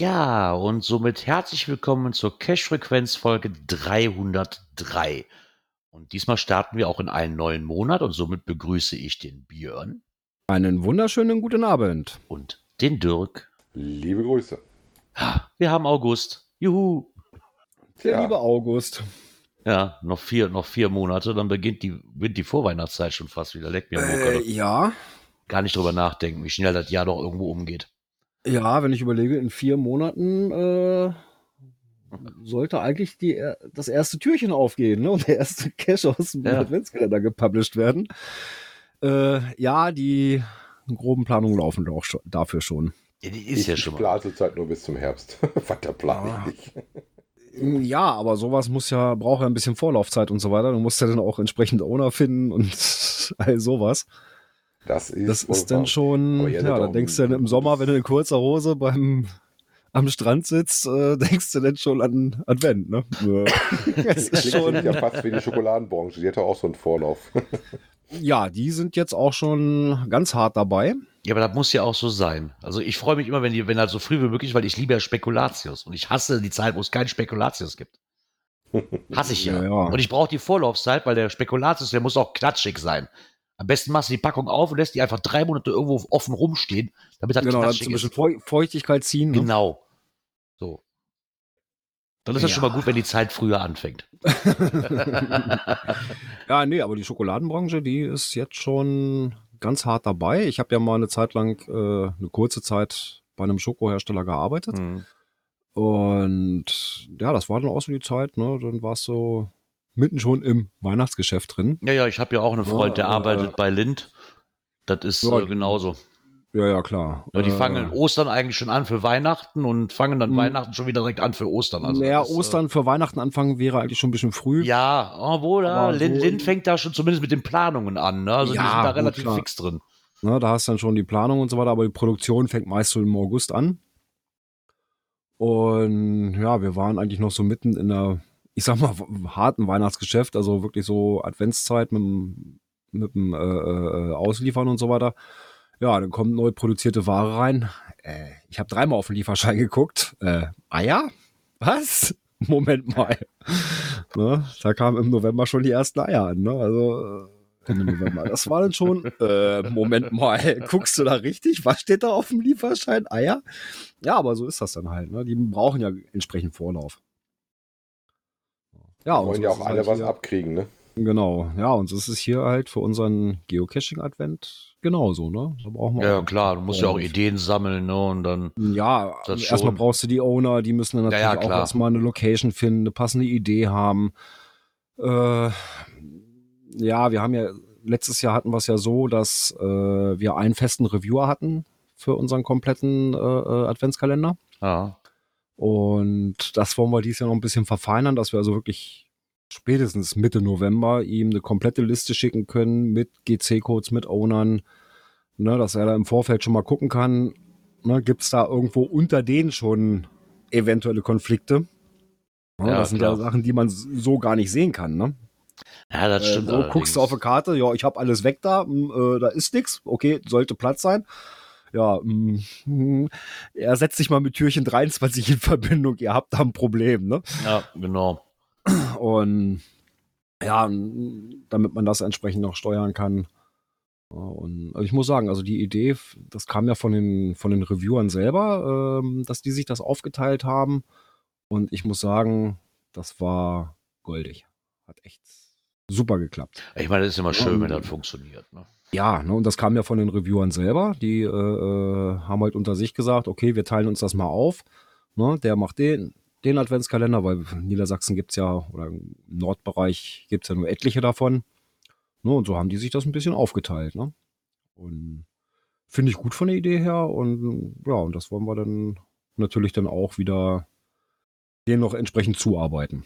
Ja, und somit herzlich willkommen zur Cash-Frequenz Folge 303. Und diesmal starten wir auch in einen neuen Monat und somit begrüße ich den Björn Einen wunderschönen guten Abend. und den Dirk. Liebe Grüße. Wir haben August. Juhu. Der Ja. liebe August. Ja, noch vier, noch vier Monate, dann beginnt die, beginnt die Vorweihnachtszeit schon fast wieder. Leck mir am Äh, Mucke. ja. Gar nicht drüber nachdenken, wie schnell das Jahr doch irgendwo umgeht. Ja, wenn ich überlege, in vier Monaten äh, sollte eigentlich die, er- das erste Türchen aufgehen ne? und der erste Cache aus dem Ja. Adventskalender gepublished werden. Äh, ja, die groben Planungen laufen auch schon, dafür schon. Ja, die ist ich ja schon mal. plane zurzeit nur bis zum Herbst. Weiter plane Ah. ich nicht. Ja, aber sowas muss ja, braucht ja ein bisschen Vorlaufzeit und so weiter. Du musst ja dann auch entsprechend Owner finden und all sowas. Das ist, Das ist dann schon, ja, seid da auch denkst du dann im Sommer, wenn du in kurzer Hose beim am Strand sitzt, äh, denkst du dann schon an Advent, ne? Es ist Klingt schon, ja fast wie die Schokoladenbranche. Die hat ja auch so einen Vorlauf. ja, die sind jetzt auch schon ganz hart dabei. Ja, aber das muss ja auch so sein. Also ich freue mich immer, wenn die, wenn halt so früh wie möglich, weil ich liebe ja Spekulatius und ich hasse die Zeit, wo es kein Spekulatius gibt. Hasse ich ja. Ja, ja. Und ich brauche die Vorlaufzeit, weil der Spekulatius, der muss auch klatschig sein. Am besten machst du die Packung auf und lässt die einfach drei Monate irgendwo offen rumstehen, damit das Genau, ein bisschen ist. Feuchtigkeit ziehen. Ne? Genau. So. Dann ist das Ja. schon mal gut, wenn die Zeit früher anfängt. Ja, nee, aber die Schokoladenbranche, die ist jetzt schon ganz hart dabei. Ich habe ja mal eine Zeit lang, äh, eine kurze Zeit bei einem Schokohersteller gearbeitet. Mhm. Und ja, das war dann auch so die Zeit, ne? Dann warst du mitten schon im Weihnachtsgeschäft drin. Ja, ja, ich habe ja auch einen Freund, der Ja, äh, arbeitet bei Lind. Das ist Ja, äh, genauso. Ja, ja, klar. Ja, die Äh, fangen Ostern eigentlich schon an für Weihnachten und fangen dann Mhm. Weihnachten schon wieder direkt an für Ostern. Also naja, äh, Ostern für Weihnachten anfangen wäre eigentlich schon ein bisschen früh. Ja, obwohl, ja, Lind, Lind fängt da schon zumindest mit den Planungen an. Ne? Also die Ja, sind da relativ klar. fix drin. Ne, da hast du dann schon die Planung und so weiter, aber die Produktion fängt meist so im August an. Und ja, wir waren eigentlich noch so mitten in der, ich sag mal, harten Weihnachtsgeschäft, also wirklich so Adventszeit mit dem, mit dem äh, äh, Ausliefern und so weiter. Ja, dann kommt neu produzierte Ware rein. Äh, ich habe dreimal auf den Lieferschein geguckt. Äh, Eier? Was? Moment mal. ne? Da kamen im November schon die ersten Eier an. Ne? Also äh, Ende November. Das war dann schon, äh, Moment mal, guckst du da richtig? Was steht da auf dem Lieferschein? Eier? Ja, aber so ist das dann halt. Ne? Die brauchen ja entsprechend Vorlauf. Ja, Ja, und wollen so ja ist auch alle halt was hier- abkriegen, ne? Genau, ja, und so ist es hier halt für unseren Geocaching-Advent genauso, ne? Da brauchen wir Ja, auch klar, du musst ja auch. Ideen sammeln, ne? Und dann, Ja, erstmal schon. brauchst du die Owner, die müssen dann Ja, natürlich ja, auch klar. erstmal eine Location finden, eine passende Idee haben. Äh, ja, wir haben ja, letztes Jahr hatten wir es ja so, dass äh, wir einen festen Reviewer hatten für unseren kompletten äh, äh, Adventskalender. ja. Und das wollen wir dieses Jahr noch ein bisschen verfeinern, dass wir also wirklich spätestens Mitte November ihm eine komplette Liste schicken können mit GC-Codes, mit Ownern, ne, dass er da im Vorfeld schon mal gucken kann, ne, gibt es da irgendwo unter denen schon eventuelle Konflikte. Ja, Ja, das sind klar. ja Sachen, die man so gar nicht sehen kann. Ne? Ja, das Äh, stimmt. so, guckst du auf eine Karte, ja, ich habe alles weg da, mm, äh, da ist nichts, okay, sollte Platz sein. Ja, mm, er setzt sich mal mit Türchen 23 in Verbindung, ihr habt da ein Problem, ne? ja, genau. Und ja, damit man das entsprechend noch steuern kann. Und also ich muss sagen, also die Idee, das kam ja von den, von den Reviewern selber, ähm, dass die sich das aufgeteilt haben. Und ich muss sagen, das war goldig. Hat echt super geklappt. Ich meine, das ist immer schön, Ja, wenn und- das funktioniert. Ne? Ja, ne, und das kam ja von den Reviewern selber. Die äh, äh, haben halt unter sich gesagt, okay, wir teilen uns das mal auf. Ne, der macht den, den Adventskalender, weil Niedersachsen gibt's ja, oder im Nordbereich gibt's ja nur etliche davon. Ne, und so haben die sich das ein bisschen aufgeteilt. Ne? Und finde ich gut von der Idee her und ja, und das wollen wir dann natürlich dann auch wieder denen noch entsprechend zuarbeiten.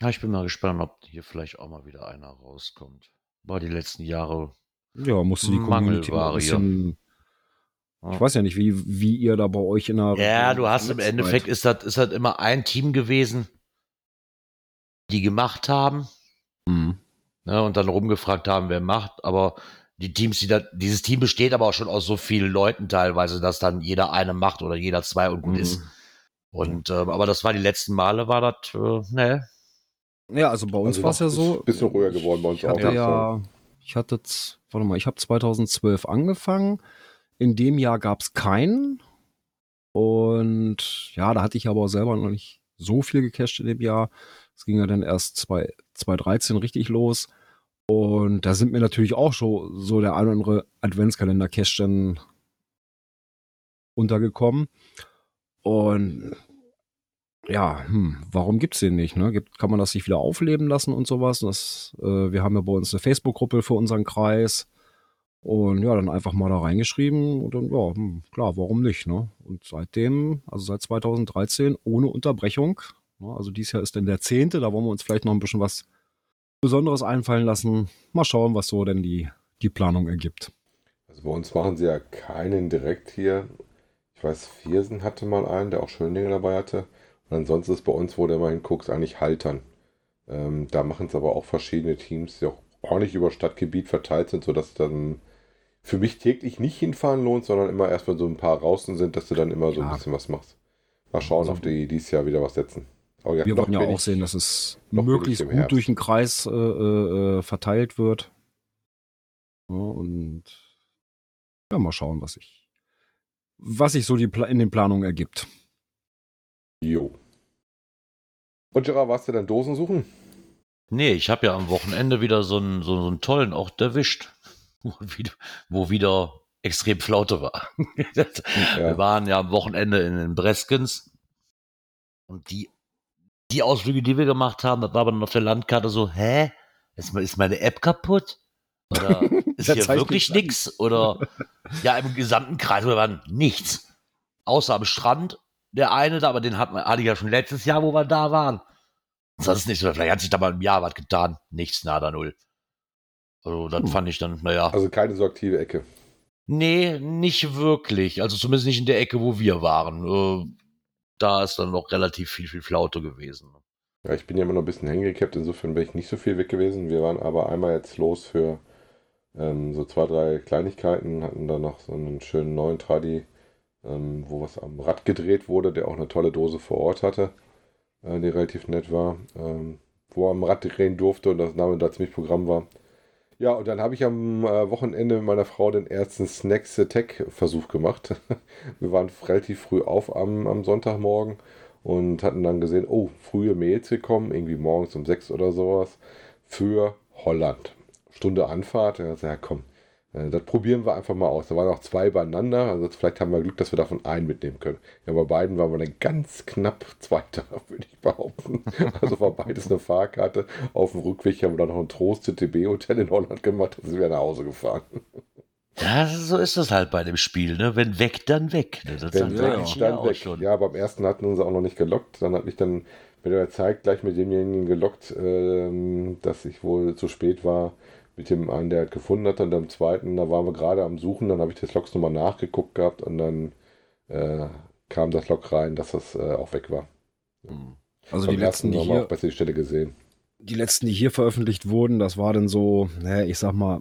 Ja, ich bin mal gespannt, ob hier vielleicht auch mal wieder einer rauskommt. War die letzten Jahre Ja, musste die Community ein bisschen. Ich weiß ja nicht, wie, wie ihr da bei euch in der. Ja, du hast im Endeffekt ist das, ist das immer ein Team gewesen, die gemacht haben Mhm. ne, und dann rumgefragt haben, wer macht. Aber die Teams, die da, dieses Team besteht aber auch schon aus so vielen Leuten teilweise, dass dann jeder eine macht oder jeder zwei und gut Mhm. ist. Und ähm, aber das war die letzten Male, war das, äh, ne, Ja, also bei uns Also war es ja so. Ein bisschen ruhiger geworden bei uns Ich auch. hatte ja, ich hatte, warte mal, ich habe 2012 angefangen. In dem Jahr gab es keinen. Und ja, da hatte ich aber selber noch nicht so viel gecached in dem Jahr. Es ging ja dann erst 2 2013 richtig los. Und da sind mir natürlich auch schon so der ein oder andere Adventskalender-Cache dann untergekommen. Und ja, hm, warum gibt's den nicht? Ne? Gibt, kann man das sich wieder aufleben lassen und sowas? Das, äh, wir haben ja bei uns eine Facebook-Gruppe für unseren Kreis. Und ja, dann einfach mal da reingeschrieben und dann, ja, hm, klar, warum nicht, ne? Und seitdem, also seit 2013, ohne Unterbrechung, ne? also dieses Jahr ist dann der zehnte, da wollen wir uns vielleicht noch ein bisschen was Besonderes einfallen lassen. Mal schauen, was so denn die, die Planung ergibt. Also bei uns machen sie ja keinen direkt hier. Ich weiß, Viersen hatte mal einen, der auch Schöndinge dabei hatte. Ansonsten ist bei uns, wo du immer hinguckst, eigentlich Haltern. Ähm, da machen es aber auch verschiedene Teams, die auch ordentlich über Stadtgebiet verteilt sind, sodass dann für mich täglich nicht hinfahren lohnt, sondern immer erst, wenn so ein paar draußen sind, dass du dann immer so ein Ja. bisschen was machst. Mal schauen, Also- auf die dieses Jahr wieder was setzen. Aber Wir wollen ja auch ich- sehen, dass es ich möglichst gut Herbst. durch den Kreis äh, äh, verteilt wird. Ja, und ja, mal schauen, was sich was sich so die in den Planungen ergibt. Jo. Und Gerard, warst du dann Dosen suchen? Nee, ich habe ja am Wochenende wieder so einen, so, so einen tollen Ort erwischt, wo wieder, wo wieder extrem Flaute war. Wir waren ja am Wochenende in den Breskens und die, die Ausflüge, die wir gemacht haben, das war aber dann auf der Landkarte so, hä? Ist, me- ist meine App kaputt? Oder ist hier wirklich nix? Oder ja, im gesamten Kreis war nichts. Außer am Strand, der eine da, aber den hatten wir, hatte ich ja schon letztes Jahr, wo wir da waren. Das ist nicht so, vielleicht hat sich da mal im Jahr was getan. Nichts, nada, null. Also, das Hm. fand ich dann, naja. Also keine so aktive Ecke. Nee, nicht wirklich. Also zumindest nicht in der Ecke, wo wir waren. Äh, da ist dann noch relativ viel, viel Flaute gewesen. Ja, ich bin ja immer noch ein bisschen hängen insofern bin ich nicht so viel weg gewesen. Wir waren aber einmal jetzt los für ähm, so zwei, drei Kleinigkeiten, hatten dann noch so einen schönen neuen Tradi, ähm, wo was am Rad gedreht wurde, der auch eine tolle Dose vor Ort hatte, äh, die relativ nett war, ähm, wo er am Rad drehen durfte und das Name da ziemlich Programm war. Ja, und dann habe ich am äh, Wochenende mit meiner Frau den ersten Snacks Attack Versuch gemacht. Wir waren relativ früh auf am, am Sonntagmorgen und hatten dann gesehen, oh, frühe Mails gekommen, irgendwie morgens um sechs oder sowas, für Holland. Stunde Anfahrt. Ja, komm, äh, das probieren wir einfach mal aus. Da waren auch zwei beieinander, also vielleicht haben wir Glück, dass wir davon einen mitnehmen können. Ja, bei beiden waren wir dann ganz knapp Zweiter, würde ich behaupten. Also war beides eine Fahrkarte. Auf dem Rückweg haben wir dann noch ein Trost CTB-Hotel in Holland gemacht und sind wir nach Hause gefahren. Ja, so ist das halt bei dem Spiel, ne? Wenn weg, dann weg. Ne? Das Wenn sagt ja, dann weg. schon. Ja, beim ersten hatten uns auch noch nicht gelockt. Dann hat mich dann mit der Zeit gleich mit demjenigen gelockt, ähm, dass ich wohl zu spät war. Mit dem einen, der halt gefunden hat. Und beim zweiten, da waren wir gerade am Suchen. Dann habe ich das Logs nochmal nachgeguckt gehabt und dann äh, kam das Log rein, dass das äh, auch weg war. Hm. Also beim die letzten, die hier, auch besser die Stelle gesehen. die letzten, die hier veröffentlicht wurden, das war dann so, naja, ich sag mal,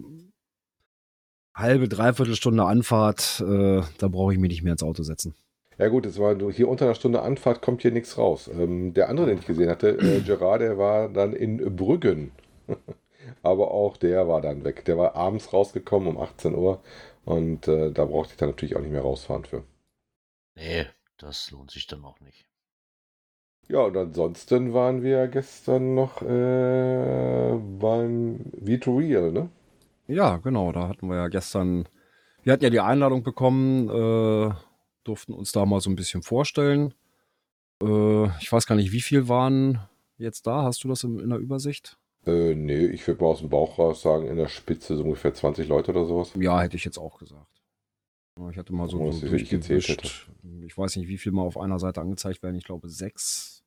halbe, dreiviertel Stunde Anfahrt, äh, da brauche ich mich nicht mehr ins Auto setzen. Ja gut, es war hier unter einer Stunde Anfahrt kommt hier nichts raus. Ähm, der andere, den ich gesehen hatte, äh, Gerard, der war dann in Brüggen. Aber auch der war dann weg. Der war abends rausgekommen um 18 Uhr und äh, da brauchte ich dann natürlich auch nicht mehr rausfahren für. Nee, das lohnt sich dann auch nicht. Ja, und ansonsten waren wir gestern noch äh, beim V2Real, ne? Ja, genau, da hatten wir ja gestern, wir hatten ja die Einladung bekommen, äh, durften uns da mal so ein bisschen vorstellen. Äh, ich weiß gar nicht, wie viel waren jetzt da? Hast du das in, in der Übersicht? Äh, nee, ich würde mal aus dem Bauch raus sagen, in der Spitze so ungefähr 20 Leute oder sowas. Ja, hätte ich jetzt auch gesagt. Ich hatte mal so, Oh, so durchgewischt. Ich weiß nicht, wie viel mal auf einer Seite angezeigt werden. Ich glaube sechs.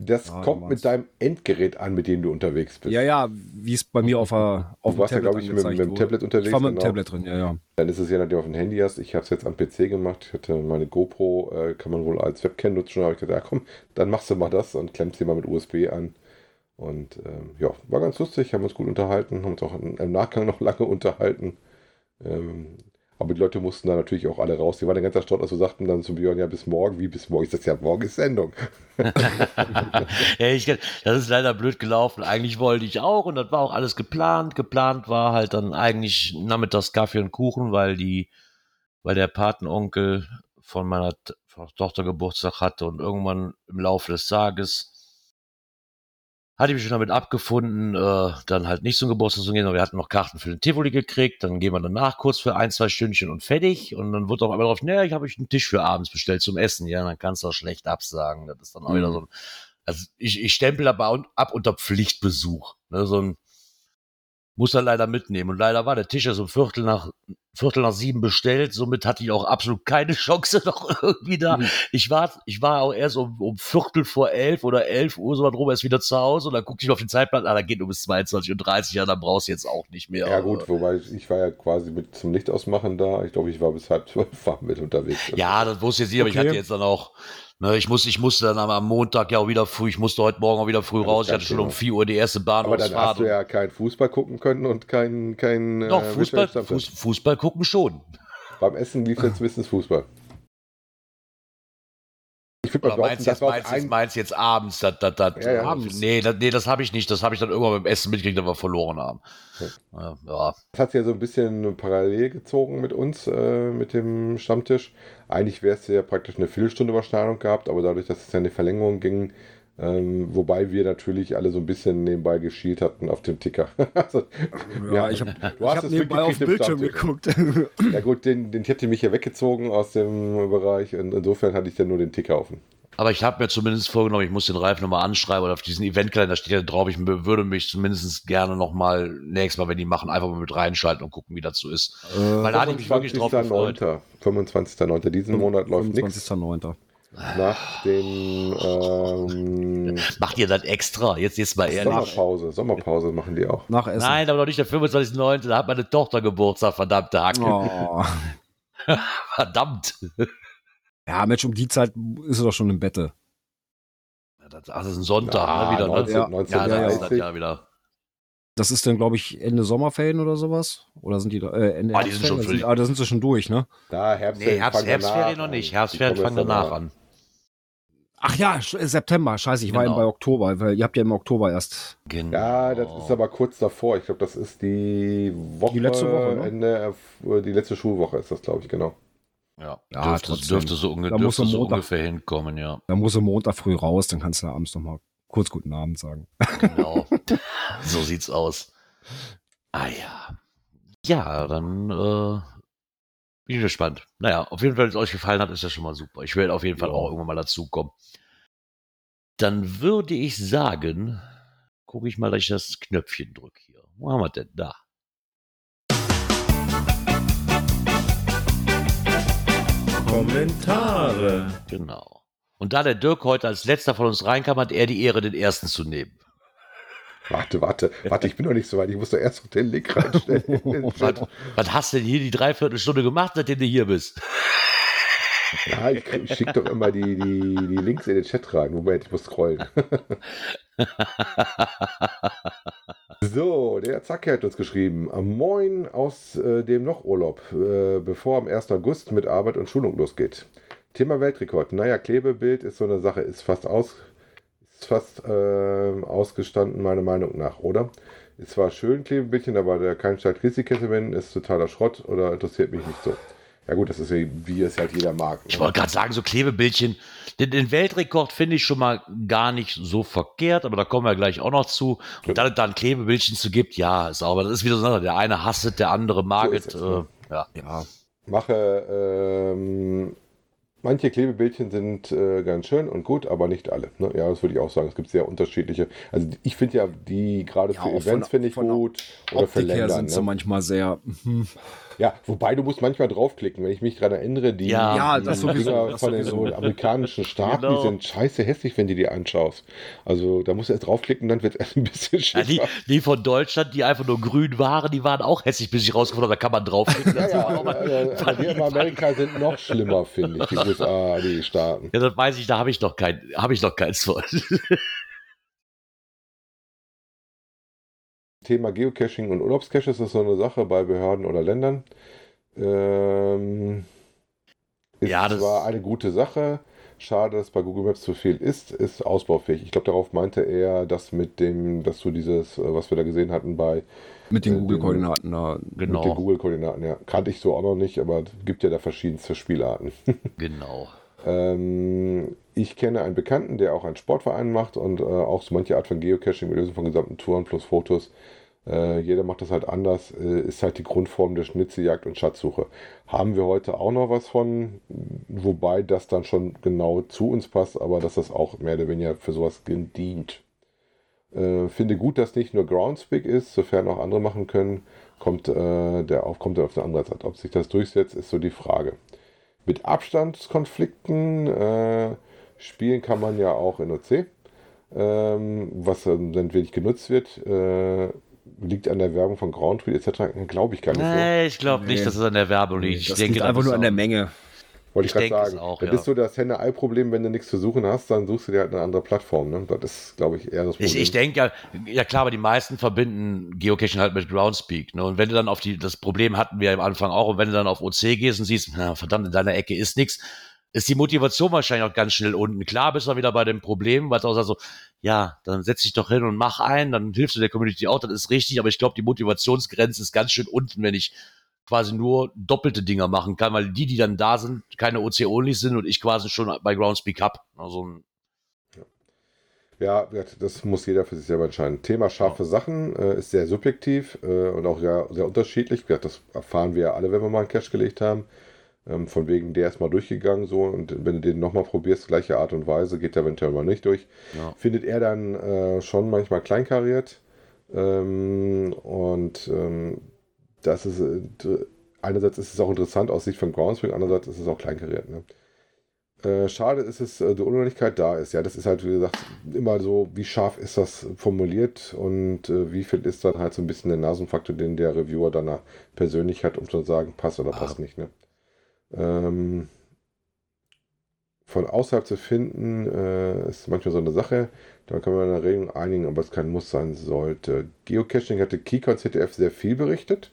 Das Ja, kommt mit deinem Endgerät an, mit dem du unterwegs bist. Ja, ja, wie es bei mir auf, der, auf Du warst ja, glaube ich, mit, mit dem. Tablet unterwegs. Ich war mit dem genau. Tablet drin, ja, ja. Dann ist es ja, nachdem du auf dem Handy hast. Ich habe es jetzt am PC gemacht. Ich hatte meine GoPro, äh, kann man wohl als Webcam nutzen. Da habe ich gedacht, ja komm, dann machst du mal das und klemmst sie mal mit USB an. Und ähm, ja, war ganz lustig, haben uns gut unterhalten, haben uns auch im Nachgang noch lange unterhalten. Ähm, aber die Leute mussten da natürlich auch alle raus. Die waren den ganzen Stolz, also sagten dann zu Björn, ja, bis morgen. Wie bis morgen? Ich sag, ja, morgen ist Sendung. ja, ich, das ist leider blöd gelaufen. Eigentlich wollte ich auch und das war auch alles geplant. Geplant war halt dann eigentlich nachmittags Kaffee und Kuchen, weil die, weil der Patenonkel von meiner Tochter Geburtstag hatte und irgendwann im Laufe des Tages hatte ich mich schon damit abgefunden, äh, dann halt nicht zum Geburtstag zu gehen, aber wir hatten noch Karten für den Tivoli gekriegt, dann gehen wir danach kurz für ein, zwei Stündchen und fertig. Und dann wird auf einmal drauf, naja, ich habe euch einen Tisch für abends bestellt zum Essen, ja, dann kannst du auch schlecht absagen, das ist dann auch wieder Mhm. so ein, also ich, ich stempel aber ab unter Pflichtbesuch, ne, so ein, muss er leider mitnehmen und leider war der Tisch ja so Viertel nach, Viertel nach sieben bestellt, somit hatte ich auch absolut keine Chance noch irgendwie da, Mhm. ich war, ich war auch erst um, um Viertel vor elf oder elf Uhr so drüber erst wieder zu Hause und dann guckte ich auf den Zeitplan, ah, da geht um bis 22.30 Uhr, ja, dann brauchst du jetzt auch nicht mehr. Ja, gut, wobei ich war ja quasi mit zum Licht ausmachen da. Ich glaube, ich war bis halb zwölf mit unterwegs. Ja, das wusste ich jetzt nicht, aber ich Okay. hatte jetzt dann auch, ne, ich, muss, ich musste dann am- Montag ja auch wieder früh, ich musste heute Morgen auch wieder früh Ja, raus, ich hatte schon um Thema. 4 Uhr die erste Aber dann hast du ja kein Fußball gucken können und kein, kein Doch, äh, Fußball, Fußball gucken schon. Beim Essen lief jetzt Wissensfußball. Ich würde mal behaupten, meinst das jetzt, meinst, ein, meinst jetzt abends? Das, das, das, Ja, ja. Abends. Nee, das, nee, das habe ich nicht. Das habe ich dann irgendwann beim Essen mitgekriegt, dass wir verloren haben. Ja, ja. das hat ja so ein bisschen parallel gezogen mit uns, äh, mit dem Stammtisch. Eigentlich wäre es ja praktisch eine Viertelstunde Überschneidung gehabt, aber dadurch, dass es ja eine Verlängerung ging, ähm, wobei wir natürlich alle so ein bisschen nebenbei geschielt hatten auf dem Ticker. also, Ja, ich habe du hast hab nebenbei auf Bildschirm geguckt. Ja gut, den, den hätte mich ja weggezogen aus dem Bereich und insofern hatte ich dann nur den Ticker offen. Aber ich habe mir zumindest vorgenommen, ich muss den Ralf nochmal anschreiben oder auf diesen Eventkalender steht ja drauf, ich würde mich zumindest gerne nochmal nächstes Mal, wenn die machen, einfach mal mit reinschalten und gucken, wie das so ist. Weil da hatte ich mich wirklich drauf gefreut. 25.09. 25.09. Diesen Monat läuft nichts. 25.09. Nach den ähm, Macht ihr das extra? Jetzt jetzt mal ehrlich. Sommerpause. Sommerpause machen die auch. Nach Essen. Nein, aber noch nicht der 25.9. Da hat meine Tochter Geburtstag, verdammte Hacke. Oh. Verdammt. Ja, Mensch, um die Zeit ist sie doch schon im Bette. Ja, Das, ach, das ist ein Sonntag, Ah, ne? Wieder, 19, ne? Ja. Ja, dann ist das 1930. ja wieder. Das ist dann, glaube ich, Ende Sommerferien oder sowas? Oder sind die da, äh, Ende Ah, die sind schon Ah, da sind sie schon durch, ne? Da, Nee, Herbstferien Herbst, fangen Herbstferien noch nicht. Herbstferien fangen danach an. Ach ja, Sch- September. Scheiße, ich war Genau. eben bei Oktober, weil ihr habt ja im Oktober erst. Genau. Ja, das ist aber kurz davor. Ich glaube, das ist die Woche, Die letzte Woche, ne? Ende, äh, die letzte Schulwoche ist das, glaube ich, genau. Ja, Ja, dürfte, trotzdem. dürfte so, unge dürfte so Montag- ungefähr hinkommen, ja. Da muss er Montag früh raus, dann kannst du abends noch mal kurz guten Abend sagen. Genau. so sieht's aus. Ah ja. Ja, dann äh, bin ich gespannt. Naja, auf jeden Fall, wenn es euch gefallen hat, ist das schon mal super. Ich werde auf jeden Fall Ja. auch irgendwann mal dazukommen. Dann würde ich sagen, gucke ich mal, dass ich das Knöpfchen drücke hier. Wo haben wir denn da? Kommentare. Genau. Und da der Dirk heute als letzter von uns reinkam, hat er die Ehre, den ersten zu nehmen. Warte, warte, warte, ich bin noch nicht so weit. Ich muss doch erst noch den Link reinstellen. Was, was hast du denn hier die Dreiviertelstunde gemacht, seitdem du hier bist? ja, ich, ich schicke doch immer die, die, die Links in den Chat rein. Moment, ich muss scrollen. So, der Zacke hat uns geschrieben. Moin aus äh, dem Noch-Urlaub, äh, bevor am 1. August mit Arbeit und Schulung losgeht. Thema Weltrekord. Naja, Klebebild ist so eine Sache, ist fast aus, fast ähm, ausgestanden, meiner Meinung nach, oder? Ist zwar schön, Klebebildchen, aber der kein Krisikette wenn ist totaler Schrott oder interessiert mich nicht so. Ja gut, das ist ja, wie es halt jeder mag. Ich wollte gerade sagen, so Klebebildchen. Den, den Weltrekord finde ich schon mal gar nicht so verkehrt, aber da kommen wir gleich auch noch zu. Und dann, dann Klebebildchen zu gibt, ja, ist aber das ist wieder so, der eine hasst es, der andere mag So es. äh, ne? ja. Ja. mache, ähm, manche Klebebildchen sind äh, ganz schön und gut, aber nicht alle. Ne? Ja, das würde ich auch sagen. Es gibt sehr unterschiedliche. Also ich finde ja die gerade Ja, für Events finde ich gut oder für Optik her Länder. sind sie Ne? manchmal sehr. Ja, wobei du musst manchmal draufklicken, wenn ich mich gerade erinnere, die, Ja, die das sowieso, Dinger das von den so amerikanischen Staaten, Genau. die sind scheiße hässlich, wenn du die anschaust. Also da musst du erst draufklicken, dann wird es erst ein bisschen Ja, die, die von Deutschland, die einfach nur grün waren, die waren auch hässlich, bis ich rausgefunden habe, da kann man draufklicken. Ja, ja, mal- also, die in Amerika sind noch schlimmer, finde ich, die USA, die Staaten. Ja, das weiß ich, da habe ich noch kein, habe ich noch keins von. Thema Geocaching und Urlaubscaches ist so eine Sache bei Behörden oder Ländern. Ähm, ist Ja, das- zwar eine gute Sache, schade, dass bei Google Maps zu viel ist, ist ausbaufähig. Ich glaube, darauf meinte er, dass mit dem, dass du dieses, äh, was wir da gesehen hatten bei Mit den Äh, Google-Koordinaten da. mit den Genau, Google-Koordinaten, ja. Kannte ich so auch noch nicht, aber es gibt ja da verschiedenste Spielarten. genau. Ähm, ich kenne einen Bekannten, der auch einen Sportverein macht und äh, auch so manche Art von Geocaching mit Lösung von gesamten Touren plus Fotos. Äh, jeder macht das halt anders, äh, ist halt die Grundform der Schnitzeljagd und Schatzsuche. Haben wir heute auch noch was von, wobei das dann schon genau zu uns passt, aber dass das auch mehr oder weniger für sowas dient. Äh, finde gut, dass nicht nur Groundspeak ist, sofern auch andere machen können, kommt äh, der auf, kommt er auf eine andere Seite. Ob sich das durchsetzt, ist so die Frage. Mit Abstandskonflikten äh, spielen kann man ja auch in OC, ähm, was dann wenig genutzt wird. Äh, liegt an der Werbung von Groundtweet etc. Glaube ich gar nicht so. Nee, ich glaube Nee. nicht, dass es an der Werbung liegt. Ich das denke, liegt das einfach nur an der Menge. Wollte ich, ich gerade sagen. auch, das ja. ist so das Henne-Ei-Problem, wenn du nichts zu suchen hast, dann suchst du dir halt eine andere Plattform. Ne? Das ist, glaube ich, eher das Problem. Ich, ich denke ja, ja klar, aber die meisten verbinden Geocaching halt mit Groundspeak. Ne? Und wenn du dann auf die, das Problem hatten wir am Anfang auch, und wenn du dann auf OC gehst und siehst, na, verdammt, in deiner Ecke ist nichts, ist die Motivation wahrscheinlich auch ganz schnell unten. Klar bist du wieder bei dem Problem, weil es auch sagt so, ja, dann setz dich doch hin und mach ein, dann hilfst du der Community auch, das ist richtig, aber ich glaube, die Motivationsgrenze ist ganz schön unten, wenn ich quasi nur doppelte Dinger machen kann, weil die, die dann da sind, keine OC-Only sind und ich quasi schon bei Groundspeak hab. Also, Ja, das muss jeder für sich selber entscheiden. Thema scharfe Sachen äh, ist sehr subjektiv äh, und auch ja, sehr unterschiedlich. Das erfahren wir ja alle, wenn wir mal einen Cache gelegt haben. Ähm, von wegen, der ist mal durchgegangen so und wenn du den nochmal probierst, gleiche Art und Weise, geht der eventuell mal nicht durch. ja. Findet er dann äh, schon manchmal kleinkariert. Ähm, und ähm, das ist äh, einerseits ist es auch interessant aus Sicht von Groundspeak, andererseits ist es auch kleinkariert. Ne? Äh, schade ist es, äh, die Unordentlichkeit da ist. Ja, das ist halt, wie gesagt, immer so, wie scharf ist das formuliert und äh, wie viel ist dann halt so ein bisschen der Nasenfaktor, den der Reviewer dann da persönlich hat, um zu sagen, passt oder passt Ah. nicht. Ne? Ähm, von außerhalb zu finden, äh, ist manchmal so eine Sache. Da kann man in der Regel einigen, aber es kein Muss sein sollte. Geocaching hatte Kika und ZDF sehr viel berichtet.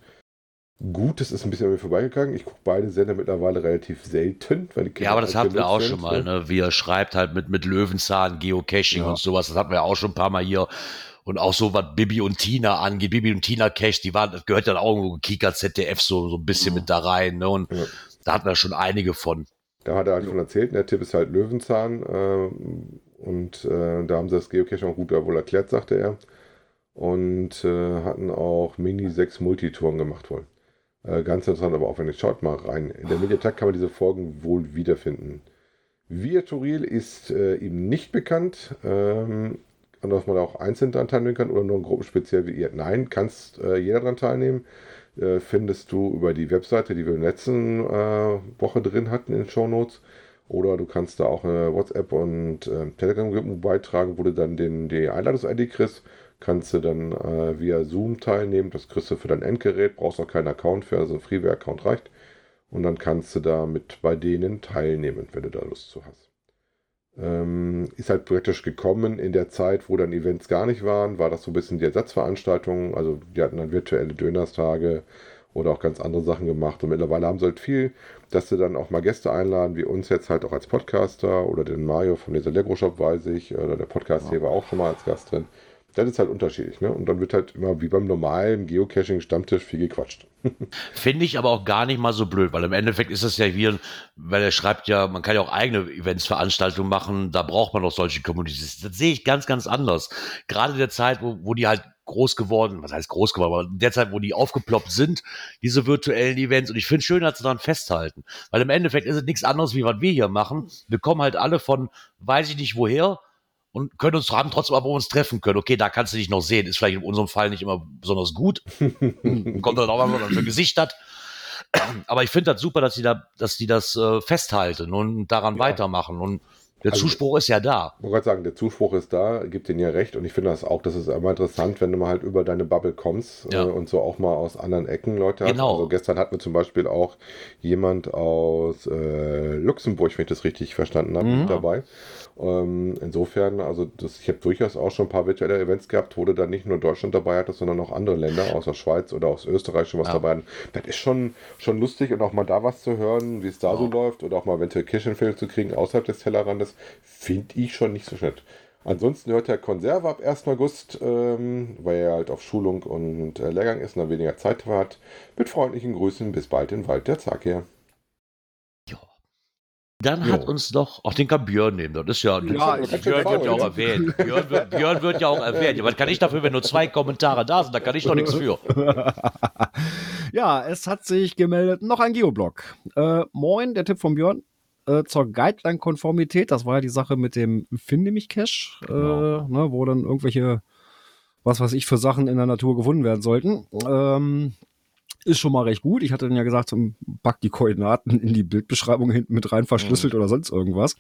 Gut, das ist ein bisschen an mir vorbeigegangen. Ich gucke beide Sender mittlerweile relativ selten. Weil die Ja, aber das hatten wir auch schon mal, ne? Wie er schreibt halt mit, mit Löwenzahn, Geocaching Ja. und sowas. Das hatten wir auch schon ein paar Mal hier. Und auch so, was Bibi und Tina angeht. Bibi und Tina Cache, die waren, das gehört dann auch irgendwo Kika ZDF so, so ein bisschen Ja. mit da rein, ne? Und Ja. Da hatten wir schon einige von. Da hat er halt von erzählt, der Tipp ist halt Löwenzahn. Äh, und äh, da haben sie das Geocaching auch gut wohl erklärt, sagte er. Und äh, hatten auch Mini 6 Multitouren gemacht wohl. Äh, ganz interessant, aber auch wenn ihr schaut mal rein. In der Mediathek kann man diese Folgen wohl wiederfinden. Virtual ist äh, ihm nicht bekannt. Ähm, und dass man auch einzeln daran teilnehmen kann oder nur in Gruppen speziell wie ihr. Nein, kannst äh, jeder daran teilnehmen. Äh, findest du über die Webseite, die wir in der letzten äh, Woche drin hatten in den Shownotes. Oder du kannst da auch eine WhatsApp und äh, Telegram-Gruppen beitragen, wo du dann den, die Einladungs-ID kriegst. Kannst du dann äh, via Zoom teilnehmen. Das kriegst du für dein Endgerät. Brauchst auch keinen Account für, also ein Freeware-Account reicht. Und dann kannst du da mit bei denen teilnehmen, wenn du da Lust zu hast. Ähm, ist halt praktisch gekommen in der Zeit, wo dann Events gar nicht waren, war das so ein bisschen die Ersatzveranstaltung. Also die hatten dann virtuelle Dönerstage oder auch ganz andere Sachen gemacht. Und mittlerweile haben sie halt viel, dass sie dann auch mal Gäste einladen, wie uns jetzt halt auch als Podcaster oder den Mario von dieser Lego Shop, weiß ich, oder der Podcast hier war auch schon mal als Gast drin. Das ist halt unterschiedlich, ne? Und dann wird halt immer wie beim normalen Geocaching-Stammtisch viel gequatscht. Finde ich aber auch gar nicht mal so blöd, weil im Endeffekt ist es ja wie, weil er schreibt ja, man kann ja auch eigene Events, Veranstaltungen machen, da braucht man auch solche Communities. Das sehe ich ganz, ganz anders. Gerade in der Zeit, wo, wo die halt groß geworden, was heißt groß geworden, aber in der Zeit, wo die aufgeploppt sind, diese virtuellen Events. Und ich finde schön, dass sie daran festhalten. Weil im Endeffekt ist es nichts anderes, wie was wir hier machen. Wir kommen halt alle von, weiß ich nicht woher, und können uns haben trotzdem aber uns treffen können. Okay, da kannst du dich noch sehen. Ist vielleicht in unserem Fall nicht immer besonders gut. Kommt dann auch mal, was man ein Gesicht hat. Aber ich finde das super, dass die da, dass die das äh, festhalten und daran Ja. weitermachen. Und der Also- Zuspruch ist ja da. Ich wollte gerade sagen, der Zuspruch ist da, gibt denen ja recht und ich finde das auch, das ist immer interessant, wenn du mal halt über deine Bubble kommst Ja. äh, und so auch mal aus anderen Ecken Leute hast. Genau. Also gestern hatten wir zum Beispiel auch jemand aus äh, Luxemburg, wenn ich das richtig verstanden habe, Mhm. mit dabei. Ähm, insofern, also das, ich habe durchaus auch schon ein paar virtuelle Events gehabt, wo du dann nicht nur Deutschland dabei hattest, sondern auch andere Länder, aus der Schweiz oder aus Österreich schon was Ja. dabei hatten. Das ist schon, schon lustig und auch mal da was zu hören, wie es da so Ja. läuft oder auch mal eventuell Kirchenfilme zu kriegen außerhalb des Tellerrandes, finde ich schon nicht so nett. Ansonsten hört der Konserve ab 1. August, ähm, weil er halt auf Schulung und äh, Lehrgang ist und dann weniger Zeit hat. Mit freundlichen Grüßen, bis bald in Wald der Zakier. Dann Jo. hat uns noch, auch den kann Björn nehmen. Das ist ja, Ja, das, Björn wird ja auch erwähnt. Björn wird, Björn wird ja auch erwähnt. Ja, Was kann ich dafür, wenn nur zwei Kommentare da sind? Da kann ich doch nichts für. ja, es hat sich gemeldet noch ein Geoblog. Äh, moin, der Tipp von Björn. Äh, zur Guideline-Konformität, das war ja die Sache mit dem Finde mich Cache, Genau. äh, ne, wo dann irgendwelche, was weiß ich, für Sachen in der Natur gefunden werden sollten. Ähm, ist schon mal recht gut. Ich hatte dann ja gesagt, pack die Koordinaten in die Bildbeschreibung hinten mit rein verschlüsselt oder sonst irgendwas.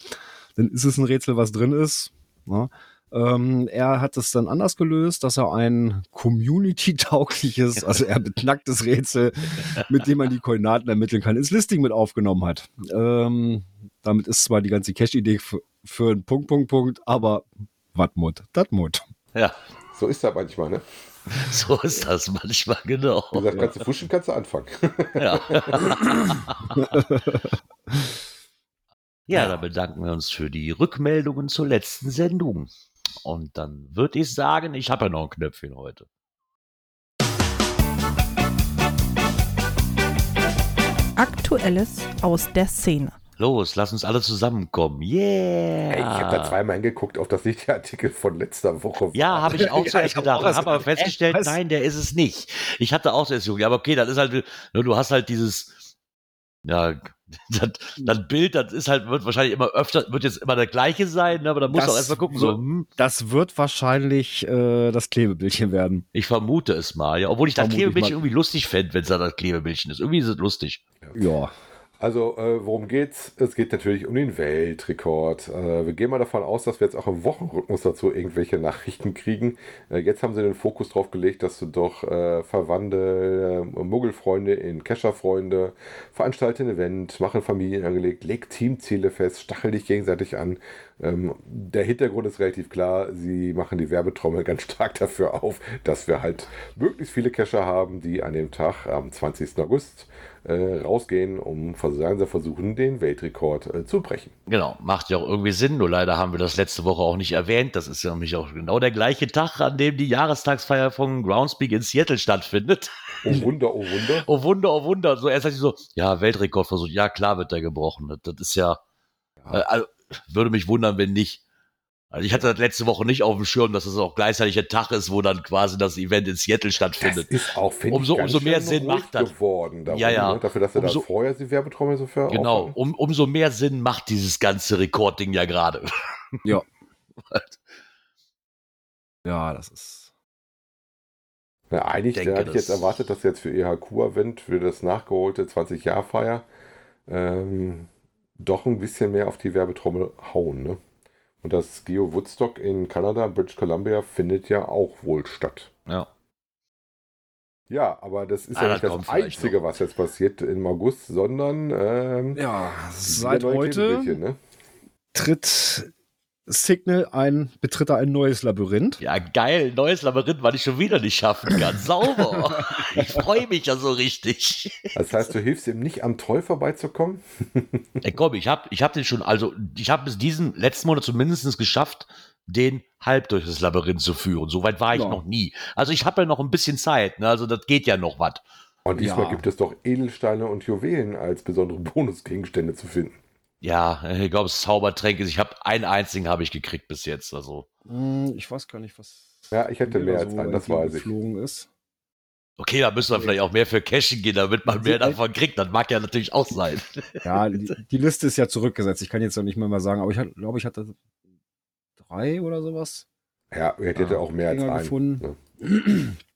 Dann ist es ein Rätsel, was drin ist. Ne? Ähm, er hat es dann anders gelöst, dass er ein community-taugliches, also eher beknacktes Rätsel, mit dem man die Koordinaten ermitteln kann, ins Listing mit aufgenommen hat. Ähm, damit ist zwar die ganze Cache-Idee für, für einen Punkt, Punkt, Punkt, aber wat Mut, dat Mut. Ja, So ist das manchmal, ne? so ist das manchmal, genau. Wie gesagt, kannst du fuschen, kannst du anfangen. Ja. ja, dann bedanken wir uns für die Rückmeldungen zur letzten Sendung. Und dann würde ich sagen, ich habe ja noch ein Knöpfchen heute. Aktuelles aus der Szene. Los, lass uns alle zusammenkommen. Yeah! Ey, ich habe da zweimal hingeguckt, ob das nicht der Artikel von letzter Woche war. Ja, habe ich auch Ja, zuerst ich hab gedacht. erst habe aber festgestellt, was? nein, der ist es nicht. Ich hatte auch zuerst Junge, aber okay, das ist halt, ne, du hast halt dieses, ja, das, das Bild, das ist halt, wird wahrscheinlich immer öfter, wird jetzt immer der gleiche sein, ne, aber da musst du Das auch erstmal gucken, so, hm, Das wird wahrscheinlich äh, das Klebebildchen werden. ich vermute es mal, ja, obwohl ich das ich Klebebildchen irgendwie lustig fände, wenn es da das Klebebildchen ist. Irgendwie ist es lustig. Ja. Also, äh, worum geht's? Es geht natürlich um den Weltrekord. Äh, wir gehen mal davon aus, dass wir jetzt auch im Wochenrhythmus dazu irgendwelche Nachrichten kriegen. Äh, jetzt haben sie den Fokus drauf gelegt, dass du doch äh, verwandle äh, Muggelfreunde in Kescherfreunde, veranstalte ein Event, machen Familien angelegt, leg Teamziele fest, stachel dich gegenseitig an. Ähm, der Hintergrund ist relativ klar. Sie machen die Werbetrommel ganz stark dafür auf, dass wir halt möglichst viele Kescher haben, die an dem Tag am 20. August äh, rausgehen, um sie versuchen, den Weltrekord äh, zu brechen. Genau, macht ja auch irgendwie Sinn, nur leider haben wir das letzte Woche auch nicht erwähnt. Das ist ja nämlich auch genau der gleiche Tag, an dem die Jahrestagsfeier von Groundspeak in Seattle stattfindet. Oh Wunder, oh Wunder. Oh Wunder, oh Wunder. So erst sagt sie so, ja, Weltrekordversuch, ja klar wird der gebrochen. Das, das ist ja, Äh, also, würde mich wundern, wenn nicht. Also ich hatte das letzte Woche nicht auf dem Schirm, dass es auch gleichzeitig der Tag ist, wo dann quasi das Event in Seattle Das stattfindet. ist auch, Umso- ich, ganz umso mehr schön Sinn macht das. geworden. Darum, Ja, ja. Ne? Dafür, dass er da Umso- vorher die Werbetrommel so für Genau, um, umso mehr Sinn macht dieses ganze Rekordding ja gerade. Ja. Ja, das ist. Ja, eigentlich denke, da hätte ich jetzt das- erwartet, dass jetzt für EHQ-Event, für das nachgeholte 20-Jahr-Feier, ähm, doch ein bisschen mehr auf die Werbetrommel hauen. Ne? Und das Geo Woodstock in Kanada, British Columbia, findet ja auch wohl statt. Ja. Ja, aber das ist Ah, ja das nicht das Einzige, was jetzt passiert im August, sondern ähm, Ja, seit heute Ne? tritt Signal ein, betritt er ein neues Labyrinth. Ja, geil, neues Labyrinth, weil ich schon wieder nicht schaffen kann. Sauber. ich freue mich ja so richtig. Das heißt, du hilfst ihm nicht am Troll vorbeizukommen? Ey, komm, ich habe ich hab den schon, also ich habe bis diesen letzten Monat zumindest geschafft, den halb durch das Labyrinth zu führen. So weit war ich Ja. noch nie. Also ich habe ja noch ein bisschen Zeit, ne? also das geht ja noch was. Und diesmal Ja. gibt es doch Edelsteine und Juwelen als besondere Bonusgegenstände zu finden. Ja, ich glaube, es Zaubertränke. Ich habe einen einzigen habe ich gekriegt bis jetzt. Also Hm, Ich weiß gar nicht, was. Ja, ich hätte mehr da als so einen, das weiß ich. ist. okay, da müssen wir vielleicht auch mehr für Cashen gehen, damit man mehr davon kriegt. Das mag ja natürlich auch sein. Ja, die, die Liste ist ja zurückgesetzt. Ich kann jetzt noch nicht mehr mal sagen, aber ich glaube, ich hatte drei oder sowas. Ja, ich hätte Ah, auch mehr als einen. gefunden. ne?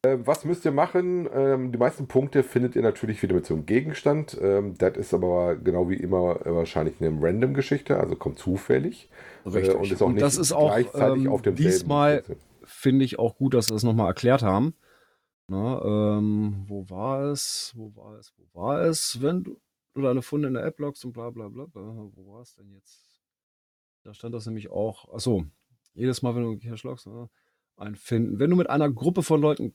Ähm, was müsst ihr machen? Ähm, die meisten Punkte findet ihr natürlich wieder mit so einem Gegenstand. Ähm, das ist aber genau wie immer äh, wahrscheinlich eine Random-Geschichte, also kommt zufällig. Richtig. Äh, und ist auch Und nicht das ist auch, gleichzeitig ähm, auf demselben diesmal-. Finde ich auch gut, dass sie das nochmal erklärt haben. Na, ähm, wo war es? Wo war es? Wo war es? Wenn du, du deine Funde in der App loggst und bla bla bla. bla. Wo war es denn jetzt? Da stand das nämlich auch. Achso, jedes Mal, wenn du Cache loggst, ne, ein Finden. Wenn du mit einer Gruppe von Leuten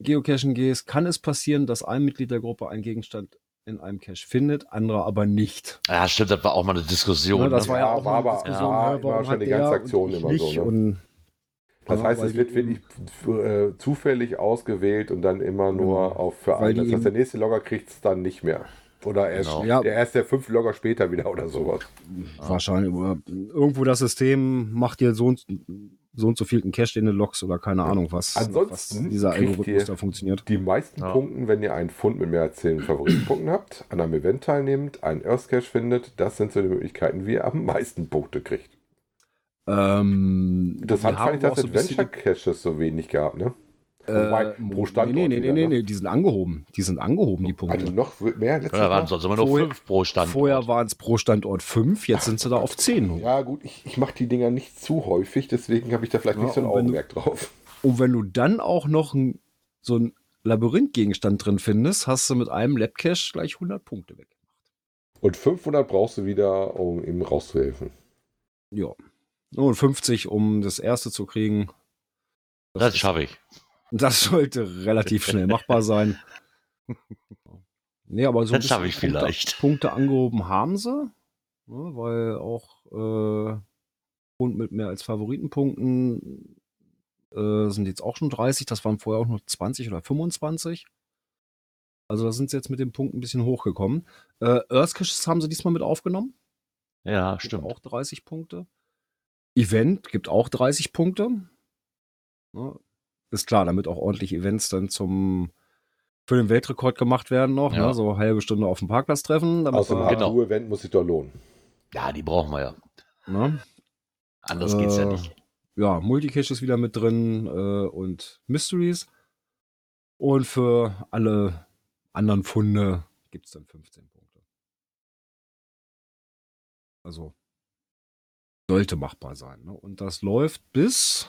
geocachen gehst, kann es passieren, dass ein Mitglied der Gruppe einen Gegenstand in einem Cache findet, anderer aber nicht. Ja, stimmt, das war auch mal eine Diskussion. Ne, das ne? war ja Ja, auch war mal eine aber- Diskussion, war- ne, war schon die ganze Aktion immer so, ne? und Das Ja, heißt, es wird wirklich äh, zufällig ausgewählt und dann immer nur Genau. auf für die Das heißt, der nächste Logger kriegt es dann nicht mehr. Oder erst, Genau. Ja. der erst der fünf Logger später wieder oder sowas. Wahrscheinlich. Irgendwo das System macht dir so und so, und so viel einen Cache, den du loggst oder keine Ahnung was. Ansonsten was dieser Algorithmus da funktioniert. Die meisten Ja. Punkten, wenn ihr einen Fund mit mehr als 10 Favoritenpunkten habt, an einem Event teilnehmt, einen Earth Cache findet, das sind so die Möglichkeiten, wie ihr am meisten Punkte kriegt. Ähm, Interessant wir fand ich, bisschen Adventure Caches so wenig gab, ne? Wobei, äh, pro Standort Nee, nee, nee, nee, ne? nee, die sind angehoben. Die sind angehoben, die Punkte. Also noch mehr letztes Ja, waren Mal? sonst immer nur Vorher- fünf pro Standort. Vorher waren es pro Standort fünf, jetzt sind sie da auf zehn. Ja, gut, ich, ich mache die Dinger nicht zu häufig, deswegen habe ich da vielleicht Ja, nicht so ein wenn du- Augenmerk drauf. Und wenn du dann auch noch ein, so ein Labyrinthgegenstand drin findest, hast du mit einem Labcache gleich 100 Punkte weg. Und 500 brauchst du wieder, um ihm rauszuhelfen. Ja. Und 50, um das erste zu kriegen. Das ist- schaffe ich. Das sollte relativ schnell machbar sein. Nee, aber so ein Das bisschen ich Punkte, vielleicht. Punkte angehoben haben sie, ne, weil auch äh, und mit mehr als Favoritenpunkten äh, sind jetzt auch schon 30. Das waren vorher auch nur 20 oder 25. Also da sind sie jetzt mit den Punkten ein bisschen hochgekommen. Äh, Earthcaches haben sie diesmal mit aufgenommen. Ja, Gibt stimmt. Auch 30 Punkte. Event gibt auch 30 Punkte. Ne? Ist klar, damit auch ordentlich Events dann zum für den Weltrekord gemacht werden noch. Ja. Ne? So eine halbe Stunde auf dem Parkplatz treffen. Dem wir, Genau. Hardcore-Event muss sich doch lohnen. Ja, die brauchen wir ja. ne? Anders geht's ja Äh, nicht. Ja, Multicache ist wieder mit drin äh, und Mysteries. Und für alle anderen Funde gibt es dann 15 Punkte. Also sollte machbar sein. Ne? Und das läuft bis.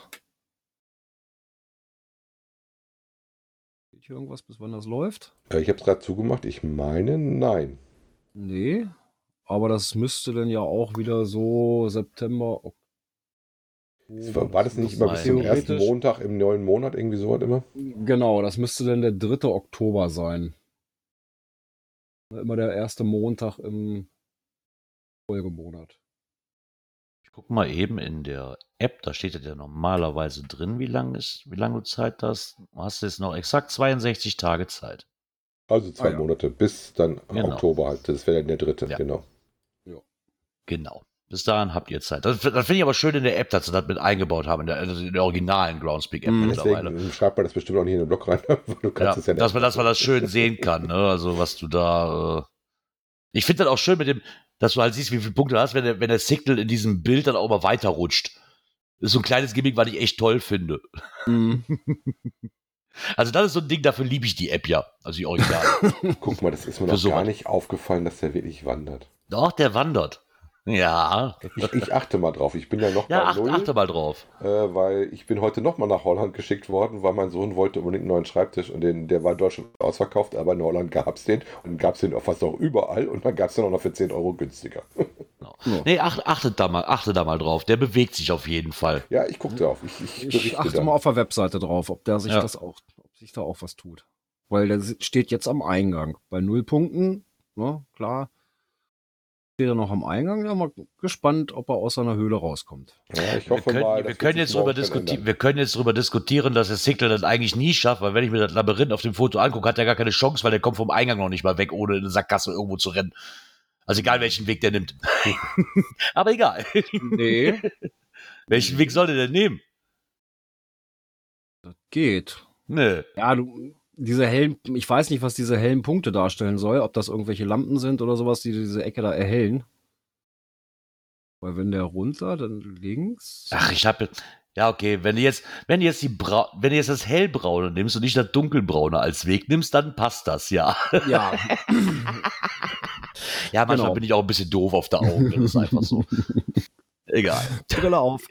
Hier irgendwas, bis wann das läuft? Ich habe es gerade zugemacht. Ich meine, nein. Nee. Aber das müsste dann ja auch wieder so September, Oktober. War, war das nicht immer bis zum ersten Montag im neuen Monat irgendwie so was immer? Genau, das müsste dann der 3. Oktober sein. Immer der erste Montag im Folgemonat. Guck mal eben in der App, da steht ja normalerweise drin, wie lange ist, wie lange du Zeit hast. Du hast jetzt noch exakt 62 Tage Zeit. Also zwei Ah, ja. Monate bis dann Genau. Oktober halt. Das wäre dann der dritte, Ja. genau. Genau. Bis dahin habt ihr Zeit. Das, das finde ich aber schön in der App, dass sie das mit eingebaut haben, in der, also in der originalen Groundspeak-App Mhm. mittlerweile. Deswegen schreibt man das bestimmt auch nicht in den Blog rein, weil du Ja, kannst es ja dass, man, dass man das schön sehen kann, ne? Also was du da. Äh ich finde das auch schön mit dem, dass du halt siehst, wie viele Punkte du hast, wenn der, wenn der Signal in diesem Bild dann auch mal weiterrutscht. Das ist so ein kleines Gimmick, was ich echt toll finde. Mhm. Also das ist so ein Ding, dafür liebe ich die App ja. Also die Original. Guck mal, das ist mir noch sowas. gar nicht aufgefallen, dass der wirklich wandert. Doch, der wandert. Ja. Ich, ich achte mal drauf. Ich bin ja noch Ja, bei acht, Null, achte mal drauf. äh, weil ich bin heute noch mal nach Holland geschickt worden, weil mein Sohn wollte unbedingt einen neuen Schreibtisch und den, der war in Deutschland ausverkauft, aber in Holland gab es den und gab es den auch fast auch überall und dann gab es den auch noch für 10 Euro günstiger. Ja. Nee, acht, achtet, da mal, achtet da mal drauf. Der bewegt sich auf jeden Fall. Ja, ich gucke drauf. Ich, ich, Ich achte dann. mal auf der Webseite drauf, ob der sich Ja. das auch, ob sich da auch was tut. Weil der steht jetzt am Eingang. Bei null Punkten, ne, klar. Steht er noch am Eingang, ja, mal gespannt, ob er aus seiner Höhle rauskommt. Ja, ich Wir können, mal, wir, jetzt diskutieren, wir können darüber diskutieren, dass der Signal das eigentlich nie schafft, weil wenn ich mir das Labyrinth auf dem Foto angucke, hat er gar keine Chance, weil der kommt vom Eingang noch nicht mal weg, ohne in eine Sackgasse irgendwo zu rennen. Also egal, welchen Weg der nimmt. Aber egal. Nee, welchen Weg soll der denn nehmen? das geht. Nö. Ja, du, diese hellen, ich weiß nicht, was diese hellen Punkte darstellen soll, ob das irgendwelche Lampen sind oder sowas, die diese Ecke da erhellen. Weil wenn der runter, dann links. Ach, ich habe Ja, okay, wenn du jetzt, wenn du jetzt die Bra wenn du jetzt das hellbraune nimmst und nicht das dunkelbraune als Weg nimmst, dann passt das, ja. Ja. ja, manchmal Genau. bin ich auch ein bisschen doof auf der Augen, das ist einfach so. Egal. Brille auf.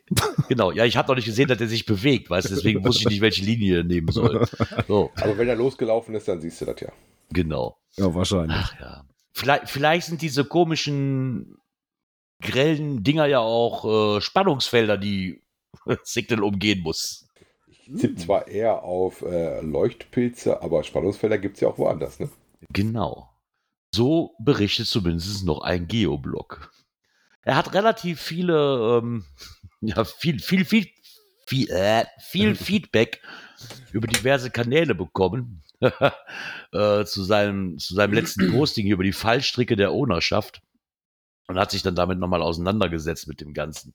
Genau, ja, ich habe noch nicht gesehen, dass er sich bewegt, weißt du, deswegen wusste ich nicht, welche Linie er nehmen soll. So, Aber wenn er losgelaufen ist, dann siehst du das ja. genau. Ja, wahrscheinlich. Ach ja. Vielleicht, vielleicht sind diese komischen, grellen Dinger ja auch äh, Spannungsfelder, die Signal umgehen muss. Ich tippe zwar eher auf äh, Leuchtpilze, aber Spannungsfelder gibt es ja auch woanders, ne? Genau. So berichtet zumindest noch ein Geoblog. Er hat relativ viele, ähm, ja, viel, viel, viel, viel, äh, viel Feedback über diverse Kanäle bekommen. äh, zu, seinem, zu seinem letzten Posting hier über die Fallstricke der Ownerschaft und hat sich dann damit nochmal auseinandergesetzt mit dem Ganzen.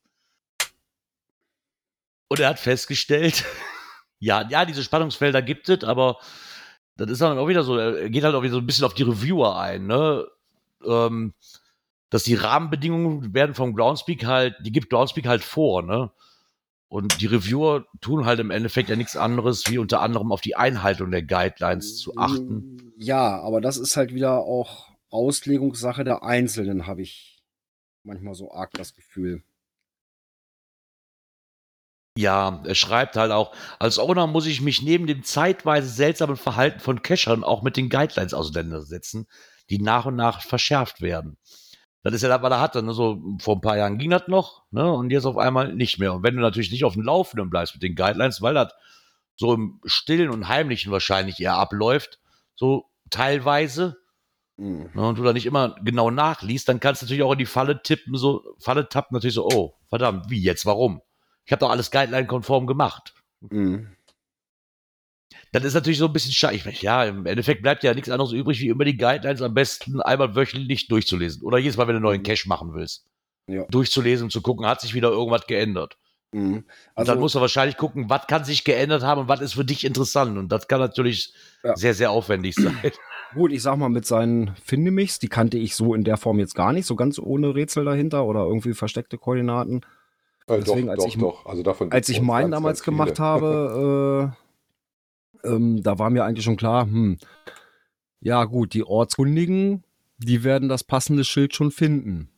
Und er hat festgestellt, ja, ja, diese Spannungsfelder gibt es, aber das ist dann auch wieder so, er geht halt auch wieder so ein bisschen auf die Reviewer ein, ne? Ähm, dass die Rahmenbedingungen werden vom Groundspeak halt, die gibt Groundspeak halt vor, ne? Und die Reviewer tun halt im Endeffekt ja nichts anderes, wie unter anderem auf die Einhaltung der Guidelines zu achten. Ja, aber das ist halt wieder auch Auslegungssache der Einzelnen, habe ich manchmal so arg das Gefühl. Ja, er schreibt halt auch, als Owner muss ich mich neben dem zeitweise seltsamen Verhalten von Cachern auch mit den Guidelines auseinandersetzen, die nach und nach verschärft werden. Das ist ja das, was er hatte. Ne? So, vor ein paar Jahren ging das noch, ne? Und jetzt auf einmal nicht mehr. Und wenn du natürlich nicht auf dem Laufenden bleibst mit den Guidelines, weil das so im Stillen und Heimlichen wahrscheinlich eher abläuft, so teilweise, Hm. ne? und du da nicht immer genau nachliest, dann kannst du natürlich auch in die Falle tippen, so, Falle tappen natürlich so, oh, verdammt, wie jetzt, warum? Ich habe doch alles Guideline-konform gemacht. Hm. Das ist natürlich so ein bisschen schade. Ja, im Endeffekt bleibt ja nichts anderes übrig, wie immer die Guidelines am besten einmal wöchentlich durchzulesen. Oder jedes Mal, wenn du einen neuen Cache machen willst. Ja. Durchzulesen und zu gucken, hat sich wieder irgendwas geändert. Hm. Und Also, dann musst du wahrscheinlich gucken, was kann sich geändert haben und was ist für dich interessant. Und das kann natürlich Ja. sehr, sehr aufwendig sein. Gut, ich sag mal, mit seinen Findemichs, die kannte ich so in der Form jetzt gar nicht, so ganz ohne Rätsel dahinter oder irgendwie versteckte Koordinaten. Äh, Deswegen, doch, als doch, ich- doch. Also davon Als ich meinen ganz, damals ganz gemacht habe, äh, ähm, da war mir eigentlich schon klar, hm, ja gut, die Ortskundigen, die werden das passende Schild schon finden.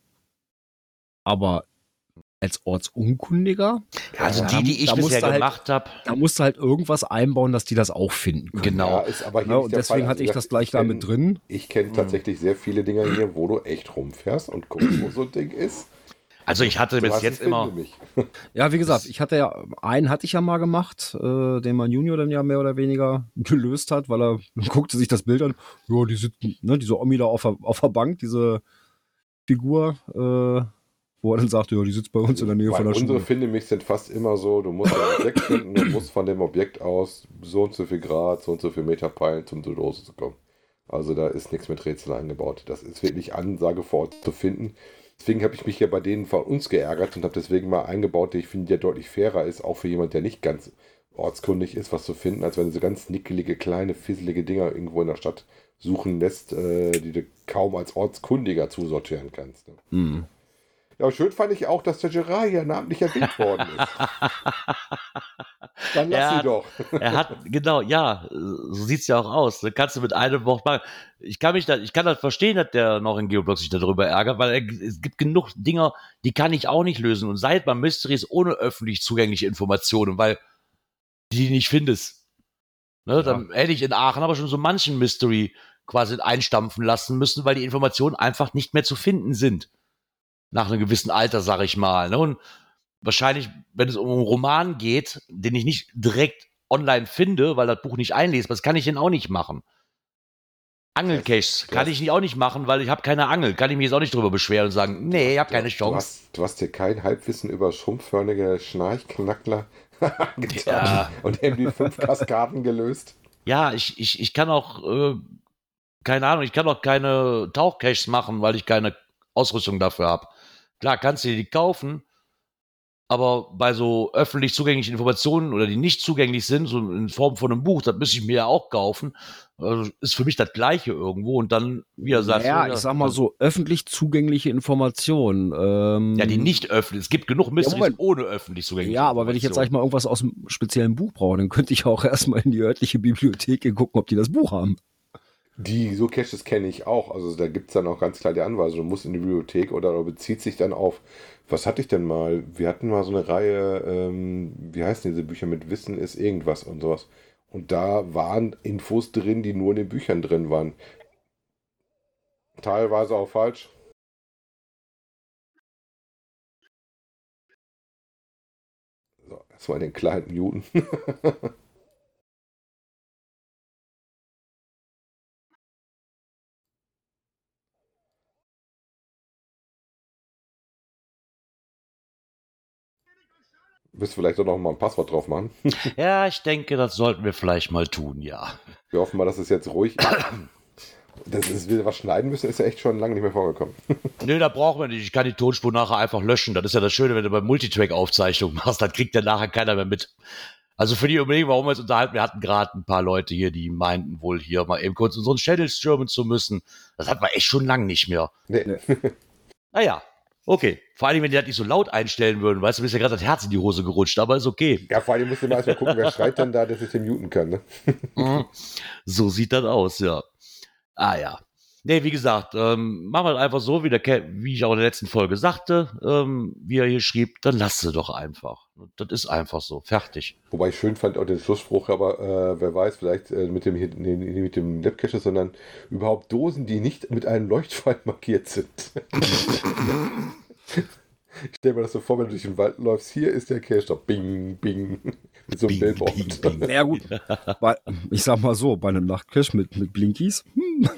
Aber als Ortsunkundiger, Also Ja, die, die ich da musst bisher du halt- gemacht habe, da musst du halt irgendwas einbauen, dass die das auch finden können. genau. Ja, ist aber hier Ja, nicht und deswegen Fall. hatte ich Also, das gleich da kenn- mit drin. Ich kenne tatsächlich sehr viele Dinger hier, wo du echt rumfährst und guckst, wo so ein Ding ist. Also ich hatte Du bis jetzt immer. Ja, wie gesagt, ich hatte ja, einen hatte ich ja mal gemacht, äh, den mein Junior dann ja mehr oder weniger gelöst hat, weil er guckte sich das Bild an. Ja, die sitzt, ne, diese Omi da auf der, auf der Bank, diese Figur, äh, wo er dann sagte, ja, die sitzt bei uns in der Nähe Weil von der unsere Schule. Findemich sind fast immer so, du musst ein Objekt finden, du musst von dem Objekt aus so und so viel Grad, so und so viel Meter peilen, um zur Dose zu kommen. Also da ist nichts mit Rätsel eingebaut. Das ist wirklich Ansage vor Ort zu finden. Deswegen habe ich mich ja bei denen von uns geärgert und habe deswegen mal eingebaut, die ich finde, der deutlich fairer ist, auch für jemand, der nicht ganz ortskundig ist, was zu finden, als wenn du so ganz nickelige, kleine, fisselige Dinger irgendwo in der Stadt suchen lässt, äh, die du kaum als Ortskundiger zusortieren kannst. Ne? Mhm. Ja, schön fand ich auch, dass der Gerard hier namentlich erwähnt worden ist. Dann lass Ja. sie doch. Er hat, genau, ja, so sieht's ja auch aus. Da kannst du mit einem Wort machen. Ich kann mich da, ich kann das verstehen, dass der noch in Geoblock sich darüber ärgert, weil er, es gibt genug Dinger, die kann ich auch nicht lösen. Und seid man Mysteries ohne öffentlich zugängliche Informationen, weil die nicht findest. Ne, Dann hätte ich in Aachen aber schon so manchen Mystery quasi einstampfen lassen müssen, weil die Informationen einfach nicht mehr zu finden sind. Nach einem gewissen Alter, sag ich mal. Ne? Und wahrscheinlich, wenn es um einen Roman geht, den ich nicht direkt online finde, weil das Buch nicht einlesbar ist, kann ich den auch nicht machen. Angelcaches Du kann ich nicht auch nicht machen, weil ich habe keine Angel. Kann ich mich jetzt auch nicht drüber beschweren und sagen, nee, ich habe keine Du Chance. hast, du hast hier kein Halbwissen über schrumpfhörnige Schnarchknackler getan Ja. und eben die fünf Kaskaden gelöst. Ja, ich, ich, ich kann auch, äh, keine Ahnung, ich kann auch keine Tauchcaches machen, weil ich keine Ausrüstung dafür habe. Klar, kannst du dir die kaufen, Aber bei so öffentlich zugänglichen Informationen oder die nicht zugänglich sind, so in Form von einem Buch, das müsste ich mir ja auch kaufen. Also ist für mich das Gleiche irgendwo. Und dann, wie er sagt, ja, so, ich sag mal so, öffentlich zugängliche Informationen. Ähm, Ja, die nicht öffentlich. Es gibt genug Mysteries Moment. ohne öffentlich zugängliche Ja, aber wenn ich jetzt, sag ich mal, irgendwas aus einem speziellen Buch brauche, dann könnte ich auch erstmal in die örtliche Bibliothek gehen, gucken, ob die das Buch haben. Die so Caches kenne ich auch. Also da gibt es dann auch ganz klar die Anweisung. Du musst in die Bibliothek oder, oder bezieht sich dann auf, was hatte ich denn mal? Wir hatten mal so eine Reihe, ähm, wie heißen diese Bücher mit Wissen ist irgendwas und sowas. Und da waren Infos drin, die nur in den Büchern drin waren. Teilweise auch falsch. So, erstmal den kleinen Newton. Willst du vielleicht doch noch mal ein Passwort drauf machen? Ja, ich denke, das sollten wir vielleicht mal tun, ja. Wir hoffen mal, dass es jetzt ruhig ist. Dass es wir was schneiden müssen, ist ja echt schon lange nicht mehr vorgekommen. Nö, da brauchen wir nicht. Ich kann die Tonspur nachher einfach löschen. Das ist ja das Schöne, wenn du bei Multitrack-Aufzeichnung machst, dann kriegt ja nachher keiner mehr mit. Also für die Überlegung, warum wir uns unterhalten, wir hatten gerade ein paar Leute hier, die meinten wohl hier mal eben kurz unseren Schädel stürmen zu müssen. Das hatten wir echt schon lange nicht mehr. Nee. Naja, okay. Vor allem, wenn die das nicht so laut einstellen würden, weißt du, mir ist ja gerade das Herz in die Hose gerutscht, aber ist okay. Ja, vor allem musst du mal erstmal gucken, wer schreit denn da, dass ich den muten kann. Ne? Mhm. so sieht das aus, ja. Ah ja. Nee, wie gesagt, ähm, machen wir einfach so, wie, der wie ich auch in der letzten Folge sagte, ähm, wie er hier schrieb, dann lass sie doch einfach. Das ist einfach so. Fertig. Wobei ich schön fand auch den Schlussspruch, aber äh, wer weiß, vielleicht äh, mit dem, nee, mit dem Labcache, sondern überhaupt Dosen, die nicht mit einem Leuchtfall markiert sind. ich stelle mir das so vor, wenn du durch den Wald läufst, hier ist der Cache, da bing, bing, mit so einem Bing, Billboard. bing, bing. Ja gut, bei, ich sag mal so, bei einem Nachtcache mit, mit Blinkies, hm,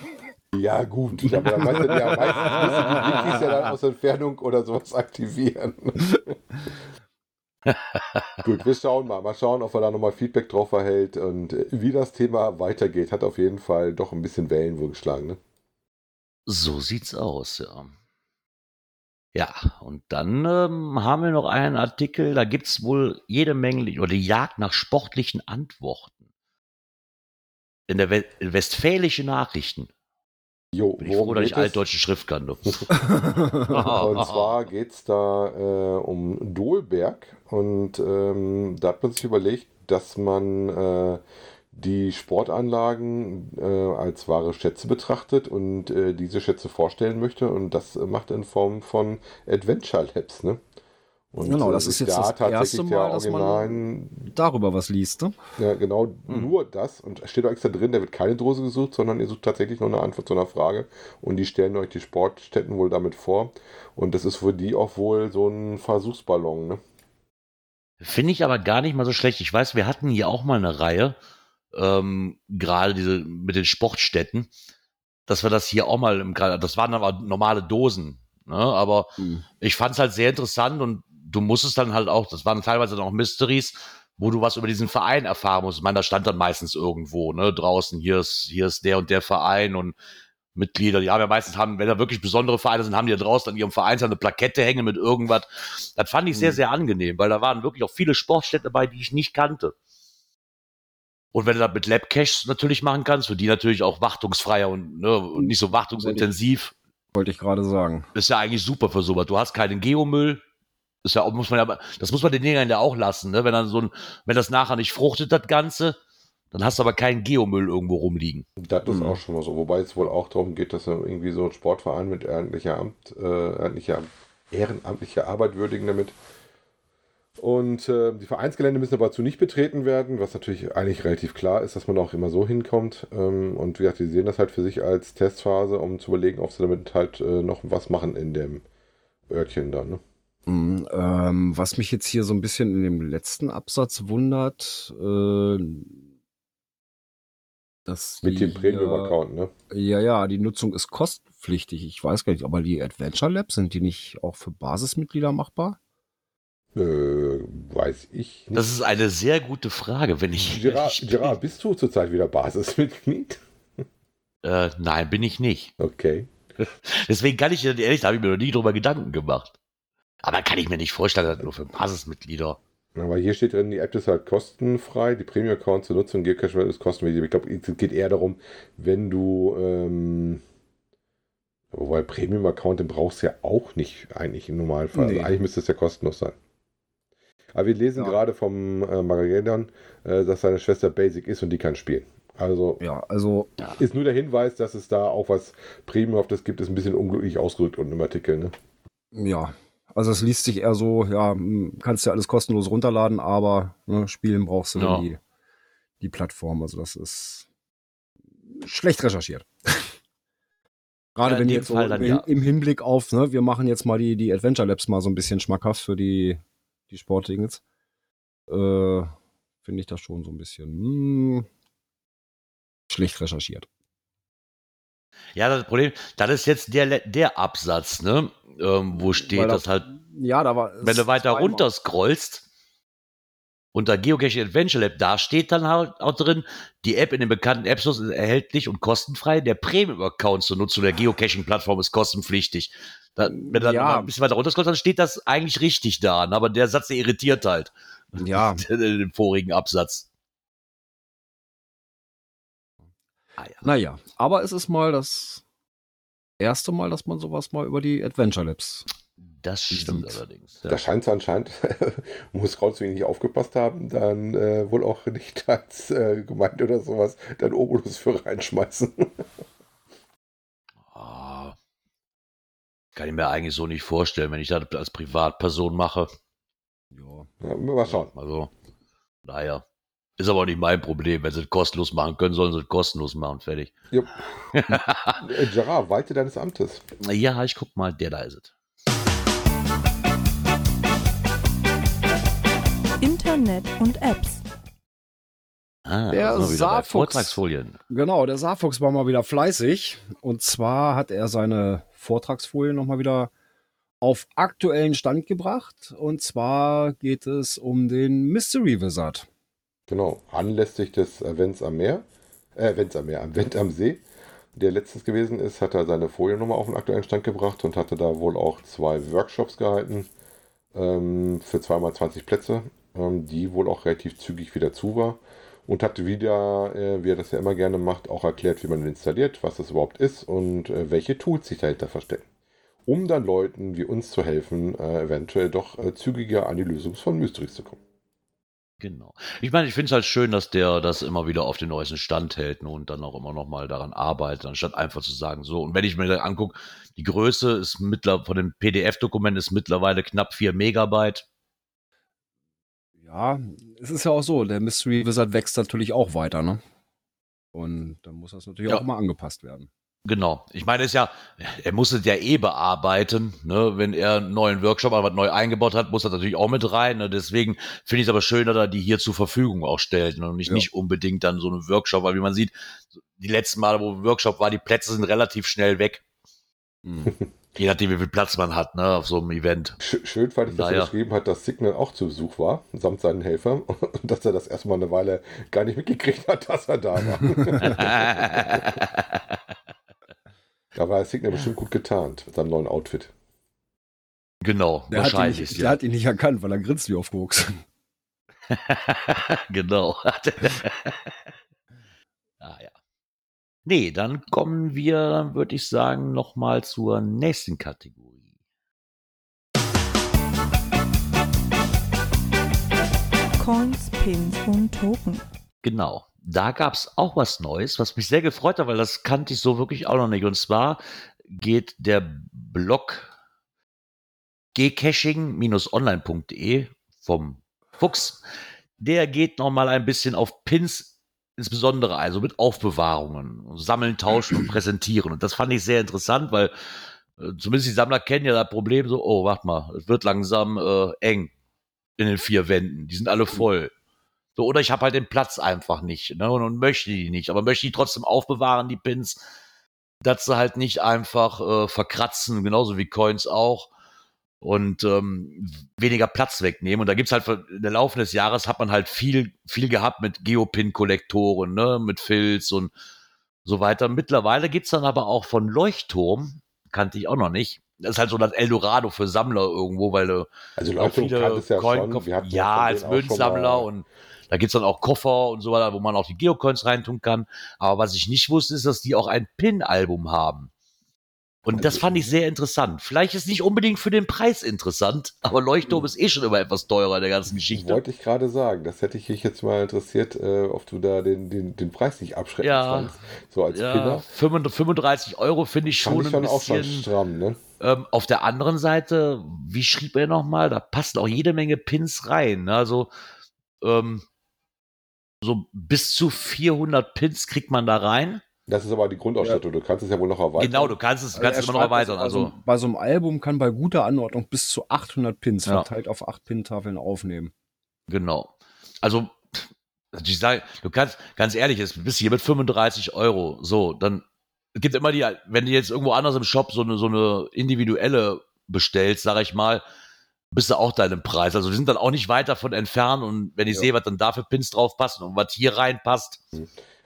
Ja, gut. Aber dann weißt du ja meistens die ja dann aus Entfernung oder sowas aktivieren. gut, wir schauen mal. Mal schauen, ob er da nochmal Feedback drauf erhält und äh, wie das Thema weitergeht. Hat auf jeden Fall doch ein bisschen Wellen wohl geschlagen. Ne? So sieht's aus, ja. Ja, und dann ähm, haben wir noch einen Artikel, da gibt's wohl jede Menge, oder die Jagd nach sportlichen Antworten. In der We Westfälische Nachrichten. Jo, Bin ich froh, dass ich altdeutsche Schrift kann. Und zwar geht es da äh, um Dolberg und ähm, da hat man sich überlegt, dass man äh, die Sportanlagen äh, als wahre Schätze betrachtet und äh, diese Schätze vorstellen möchte und das macht in Form von Adventure Labs, ne? Und, Genau, äh, das ist jetzt da das erste Mal, dass man- darüber was liest, ne? ja, genau, nur das. Und steht auch extra drin, da wird keine Dose gesucht, sondern ihr sucht tatsächlich nur eine Antwort zu einer Frage. Und die stellen euch die Sportstätten wohl damit vor. Und das ist für die auch wohl so ein Versuchsballon, ne? Finde ich aber gar nicht mal so schlecht. Ich weiß, wir hatten hier auch mal eine Reihe, ähm, gerade diese mit den Sportstätten, dass wir das hier auch mal, im, das waren aber normale Dosen, ne? aber Hm. ich fand es halt sehr interessant und du musstest dann halt auch, das waren teilweise dann auch Mysteries, wo du was über diesen Verein erfahren musst. Ich meine, da stand dann meistens irgendwo, ne, draußen, hier ist, hier ist der und der Verein und Mitglieder, die haben ja meistens haben, wenn da wirklich besondere Vereine sind, haben die ja draußen an ihrem Verein eine Plakette hängen mit irgendwas. Das fand ich sehr, Hm. sehr angenehm, weil da waren wirklich auch viele Sportstätten dabei, die ich nicht kannte. Und wenn du das mit Labcaches natürlich machen kannst, für die natürlich auch wartungsfreier und, ne, und nicht so wartungsintensiv, Wollte ich gerade sagen. ist ja eigentlich super für sowas. Du hast keinen Geomüll. Ist ja muss man ja, das muss man den Dingern ja auch lassen, ne? Wenn dann so ein, wenn das nachher nicht fruchtet, das Ganze, dann hast du aber keinen Geomüll irgendwo rumliegen. Das ist Mhm. auch schon mal so. Wobei es wohl auch darum geht, dass irgendwie so ein Sportverein mit ehrenamtlicher, Amt, äh, ehrenamtlicher, ehrenamtlicher Arbeit würdigen damit. Und äh, die Vereinsgelände müssen aber dazu nicht betreten werden, was natürlich eigentlich relativ klar ist, dass man auch immer so hinkommt. Ähm, und wie gesagt, die sehen das halt für sich als Testphase, um zu überlegen, ob sie damit halt äh, noch was machen in dem Örtchen dann. Ne? Mm, Ähm, was mich jetzt hier so ein bisschen in dem letzten Absatz wundert, äh, dass Mit die dem Premium-Account, ne? Ja, ja, die Nutzung ist kostenpflichtig. Ich weiß gar nicht, aber die Adventure Labs, sind die nicht auch für Basismitglieder machbar? Äh, weiß ich nicht. Das ist eine sehr gute Frage, wenn ich. Gerard, bin, Gerard, bist du zurzeit wieder Basismitglied? Äh, nein, bin ich nicht. Okay. Deswegen kann ich dir ehrlich, da habe ich mir noch nie drüber Gedanken gemacht. Aber kann ich mir nicht vorstellen, dass nur für Basismitglieder. Aber hier steht drin, die App ist halt kostenfrei, die Premium-Account zur Nutzung Geocache ist kostenfrei. Ich glaube, es geht eher darum, wenn du, ähm, wobei Premium-Account, den brauchst du ja auch nicht eigentlich im Normalfall. Also Nee. eigentlich müsste es ja kostenlos sein. Aber wir lesen Ja. gerade vom äh, Magadan, äh, dass seine Schwester Basic ist und die kann spielen. Also Ja, also ist nur der Hinweis, dass es da auch was Premiumhaftes gibt, ist ein bisschen unglücklich ausgedrückt unten im Artikel. Ne? Ja, also es liest sich eher so, ja, hm, kannst ja alles kostenlos runterladen, aber ne, spielen brauchst du Ja. dann die, die Plattform. Also das ist schlecht recherchiert. Gerade Ja, wenn jetzt so dann im, ja. im Hinblick auf, ne, wir machen jetzt mal die, die Adventure Labs mal so ein bisschen schmackhaft für die, die Sportdingens, äh, finde ich das schon so ein bisschen hm, schlecht recherchiert. Ja, das Problem, das ist jetzt der, der Absatz, ne? Ähm, wo steht Weil da- das halt, Ja, da war wenn du weiter runter scrollst, unter Geocaching Adventure Lab, da steht dann halt auch drin, die App in den bekannten App Stores ist erhältlich und kostenfrei. Der Premium-Account zur Nutzung der Geocaching-Plattform ist kostenpflichtig. Da, wenn du dann Ja. ein bisschen weiter runter scrollst, dann steht das eigentlich richtig da. ne? Aber der Satz, der irritiert halt Ja, den vorigen Absatz. Ah, ja. Naja, aber es ist mal das erste Mal, dass man sowas mal über die Adventure Labs. Das stimmt Stimmt. allerdings. Ja. Da scheint es anscheinend, muss zu wenig aufgepasst haben, dann äh, wohl auch nicht als äh, Gemeinde oder sowas dann Obolus für reinschmeißen. Ah, kann ich mir eigentlich so nicht vorstellen, wenn ich das als Privatperson mache. Ja. Ja, mal schauen. Also, naja. Ist aber auch nicht mein Problem. Wenn sie es kostenlos machen können, sollen sie es kostenlos machen. Fertig. Jupp. Äh, Gerard, walte deines Amtes. ja, ich guck mal, der da ist es. Internet und Apps. Ah, Der Saarfuchs. Vortragsfolien. Genau, der Saarfuchs war mal wieder fleißig. Und zwar hat er seine Vortragsfolien nochmal wieder auf aktuellen Stand gebracht. Und zwar geht es um den Mystery Wizard. Genau, anlässlich des Events am Meer, äh, Events am Meer, Event am See, der letztens gewesen ist, hat er seine Foliennummer auf den aktuellen Stand gebracht und hatte da wohl auch zwei Workshops gehalten ähm, für zweimal 20 Plätze, ähm, die wohl auch relativ zügig wieder zu war und hat wieder, äh, wie er das ja immer gerne macht, auch erklärt, wie man installiert, was das überhaupt ist und äh, welche Tools sich dahinter verstecken. Um dann Leuten wie uns zu helfen, äh, eventuell doch äh, zügiger an die Lösung von Mysteries zu kommen. Genau. Ich meine, ich finde es halt schön, dass der das immer wieder auf den neuesten Stand hält ne, und dann auch immer noch mal daran arbeitet, anstatt einfach zu sagen, so. Und wenn ich mir angucke, die Größe ist mittlerweile von dem PDF-Dokument ist mittlerweile knapp 4 Megabyte. Ja, es ist ja auch so, der Mystery Wizard wächst natürlich auch weiter, ne? Und dann muss das natürlich Ja. auch mal angepasst werden. Genau. Ich meine, es ist ja, er muss es ja eh bearbeiten, ne? Wenn er einen neuen Workshop aber neu eingebaut hat, muss er natürlich auch mit rein. Ne? Deswegen finde ich es aber schön, dass er die hier zur Verfügung auch stellt ne? und nicht, Ja. nicht unbedingt dann so einen Workshop, weil wie man sieht, die letzten Male, wo ein Workshop war, die Plätze sind relativ schnell weg. Hm. Je nachdem, wie viel Platz man hat, ne, auf so einem Event. Sch- Schön fand ich, dass Naja. er geschrieben hat, dass Signal auch zu Besuch war, samt seinen Helfern, und dass er das erstmal eine Weile gar nicht mitgekriegt hat, dass er da war. da war Signal bestimmt gut getarnt mit seinem neuen Outfit. genau, Der, hat ihn wahrscheinlich. nicht, der hat ihn nicht erkannt, weil er grinst wie auf Koks. genau. ah, ja. Nee, dann kommen wir, würde ich sagen, nochmal zur nächsten Kategorie. Coins, Pins und Token. Genau. Da gab es auch was Neues, was mich sehr gefreut hat, weil das kannte ich so wirklich auch noch nicht. Und zwar geht der Blog gcaching-online.de vom Fuchs, der geht nochmal ein bisschen auf Pins insbesondere, also mit Aufbewahrungen, Sammeln, Tauschen und Präsentieren. Und das fand ich sehr interessant, weil äh, zumindest die Sammler kennen ja das Problem so, oh, warte mal, es wird langsam äh, eng in den vier Wänden. Die sind alle voll. So, oder ich habe halt den Platz einfach nicht ne, und, und möchte die nicht, aber möchte die trotzdem aufbewahren, die Pins, dass sie halt nicht einfach äh, verkratzen, genauso wie Coins auch und ähm, weniger Platz wegnehmen. Und da gibt's halt in der Laufe des Jahres hat man halt viel, viel gehabt mit Geopin-Kollektoren, ne, mit Filz und so weiter. Mittlerweile gibt's dann aber auch von Leuchtturm, kannte ich auch noch nicht, das ist halt so das Eldorado für Sammler irgendwo, weil du Also auch Leuchtturm viele ja Coin schon. Wir ja, als Münzsammler und da gibt's dann auch Koffer und so weiter, wo man auch die Geocoins reintun kann. Aber was ich nicht wusste, ist, dass die auch ein Pin-Album haben. Und das Also- fand ich sehr interessant. Vielleicht ist nicht unbedingt für den Preis interessant, aber Leuchtturm ist eh schon immer etwas teurer in der ganzen Geschichte. Wollte ich gerade sagen. Das hätte ich mich jetzt mal interessiert, äh, ob du da den, den, den Preis nicht abschrecken Ja. kannst. So als Ja, Pinner. 35 Euro finde ich Fand schon ich schon ein auch schon bisschen. stramm, ne? Ähm, auf der anderen Seite, wie schrieb er nochmal, da passen auch jede Menge Pins rein. Ne? Also ähm, so bis zu 400 Pins kriegt man da rein. Das ist aber die Grundausstattung. Du kannst es ja wohl noch erweitern. Genau, du kannst es, du kannst es er immer noch erweitern. also, Also, bei so einem Album kann bei guter Anordnung bis zu 800 Pins Ja. verteilt auf 8 Pin-Tafeln aufnehmen. genau. Also, ich sage, du kannst, ganz ehrlich, jetzt bist du hier mit 35 Euro. So, dann es gibt immer die, wenn du jetzt irgendwo anders im Shop so eine, so eine individuelle bestellst, sage ich mal, bist du auch deinem Preis. Also, wir sind dann auch nicht weit davon entfernt und wenn ich Ja. sehe, was dann da für Pins drauf passen und was hier reinpasst,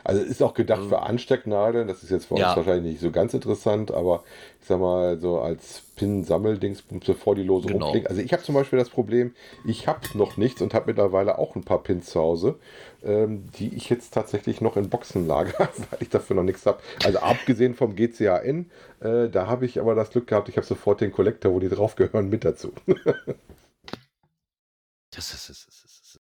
Also ist auch gedacht für Anstecknadeln. Das ist jetzt für Ja. uns wahrscheinlich nicht so ganz interessant, aber ich sag mal, so als Pin-Sammeldings, bevor die Lose Genau. rumfliegen. Also ich habe zum Beispiel das Problem, ich habe noch nichts und habe mittlerweile auch ein paar Pins zu Hause, ähm, die ich jetzt tatsächlich noch in Boxen lager, weil ich dafür noch nichts habe. Also abgesehen vom GCAN, äh, da habe ich aber das Glück gehabt, ich habe sofort den Kollektor, wo die draufgehören, mit dazu. das ist, das ist, das ist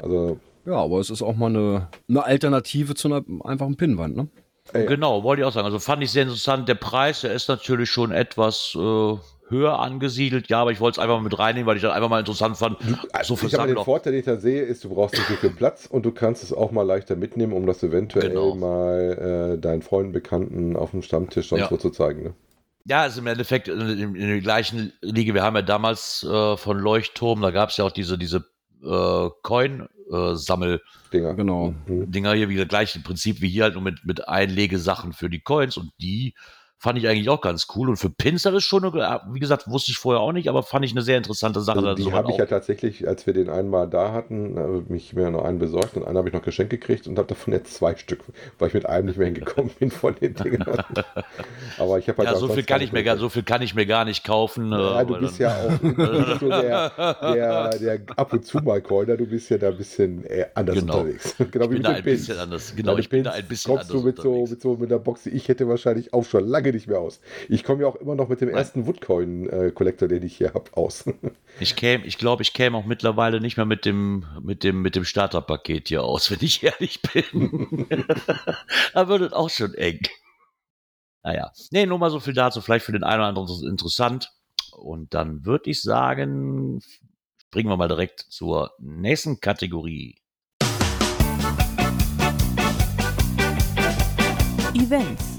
Also Ja, aber es ist auch mal eine, eine Alternative zu einer einfachen Pinnwand, ne? Ey. Genau, wollte ich auch sagen. Also fand ich sehr interessant. Der Preis, der ist natürlich schon etwas äh, höher angesiedelt. Ja, aber ich wollte es einfach mal mit reinnehmen, weil ich das einfach mal interessant fand. So für ich habe den. Vorteil, den ich da sehe, ist, du brauchst nicht so viel Platz und du kannst es auch mal leichter mitnehmen, um das eventuell Genau. mal äh, deinen Freunden, Bekannten auf dem Stammtisch sonst Ja. wo zu zeigen. Ne? Ja, ist im Endeffekt in, in, in der gleichen Liga. Wir haben ja damals äh, von Leuchtturm, da gab es ja auch diese, diese äh, Coin-Sammel. Dinger. Genau. Mhm. Dinger hier, wie das gleiche Prinzip wie hier halt nur mit, mit Einlegesachen für die Coins und die fand ich eigentlich auch ganz cool. Und für Pins, das ist schon, eine, wie gesagt, wusste ich vorher auch nicht, aber fand ich eine sehr interessante Sache. Also die habe ich ja tatsächlich, als wir den einmal da hatten, habe mich mir noch einen besorgt und einen habe ich noch geschenkt gekriegt und habe davon jetzt zwei Stück, weil ich mit einem nicht mehr hingekommen bin von den Dingern. Aber ich habe halt ja, so viel kann ich mir gar, so viel kann ich mir gar nicht kaufen. Ja, äh, du bist ja auch bist so der, der, der ab und zu mal Coiner, du bist ja da ein bisschen äh, anders Genau. unterwegs. genau Ich bin da ein bisschen anders. Genau, ich bin da Pins ein bisschen kommst anders du mit so, unterwegs. mit so mit der Box, ich hätte wahrscheinlich auch schon lange nicht mehr aus. Ich komme ja auch immer noch mit dem ersten Woodcoin-Kollektor, den ich hier habe, aus. Ich käme, ich glaube, ich käme auch mittlerweile nicht mehr mit dem, mit dem, mit dem Starterpaket hier aus, wenn ich ehrlich bin. da wird es auch schon eng. Naja. Nee, nur mal so viel dazu. Vielleicht für den einen oder anderen ist es interessant. Und dann würde ich sagen, springen wir mal direkt zur nächsten Kategorie. Events.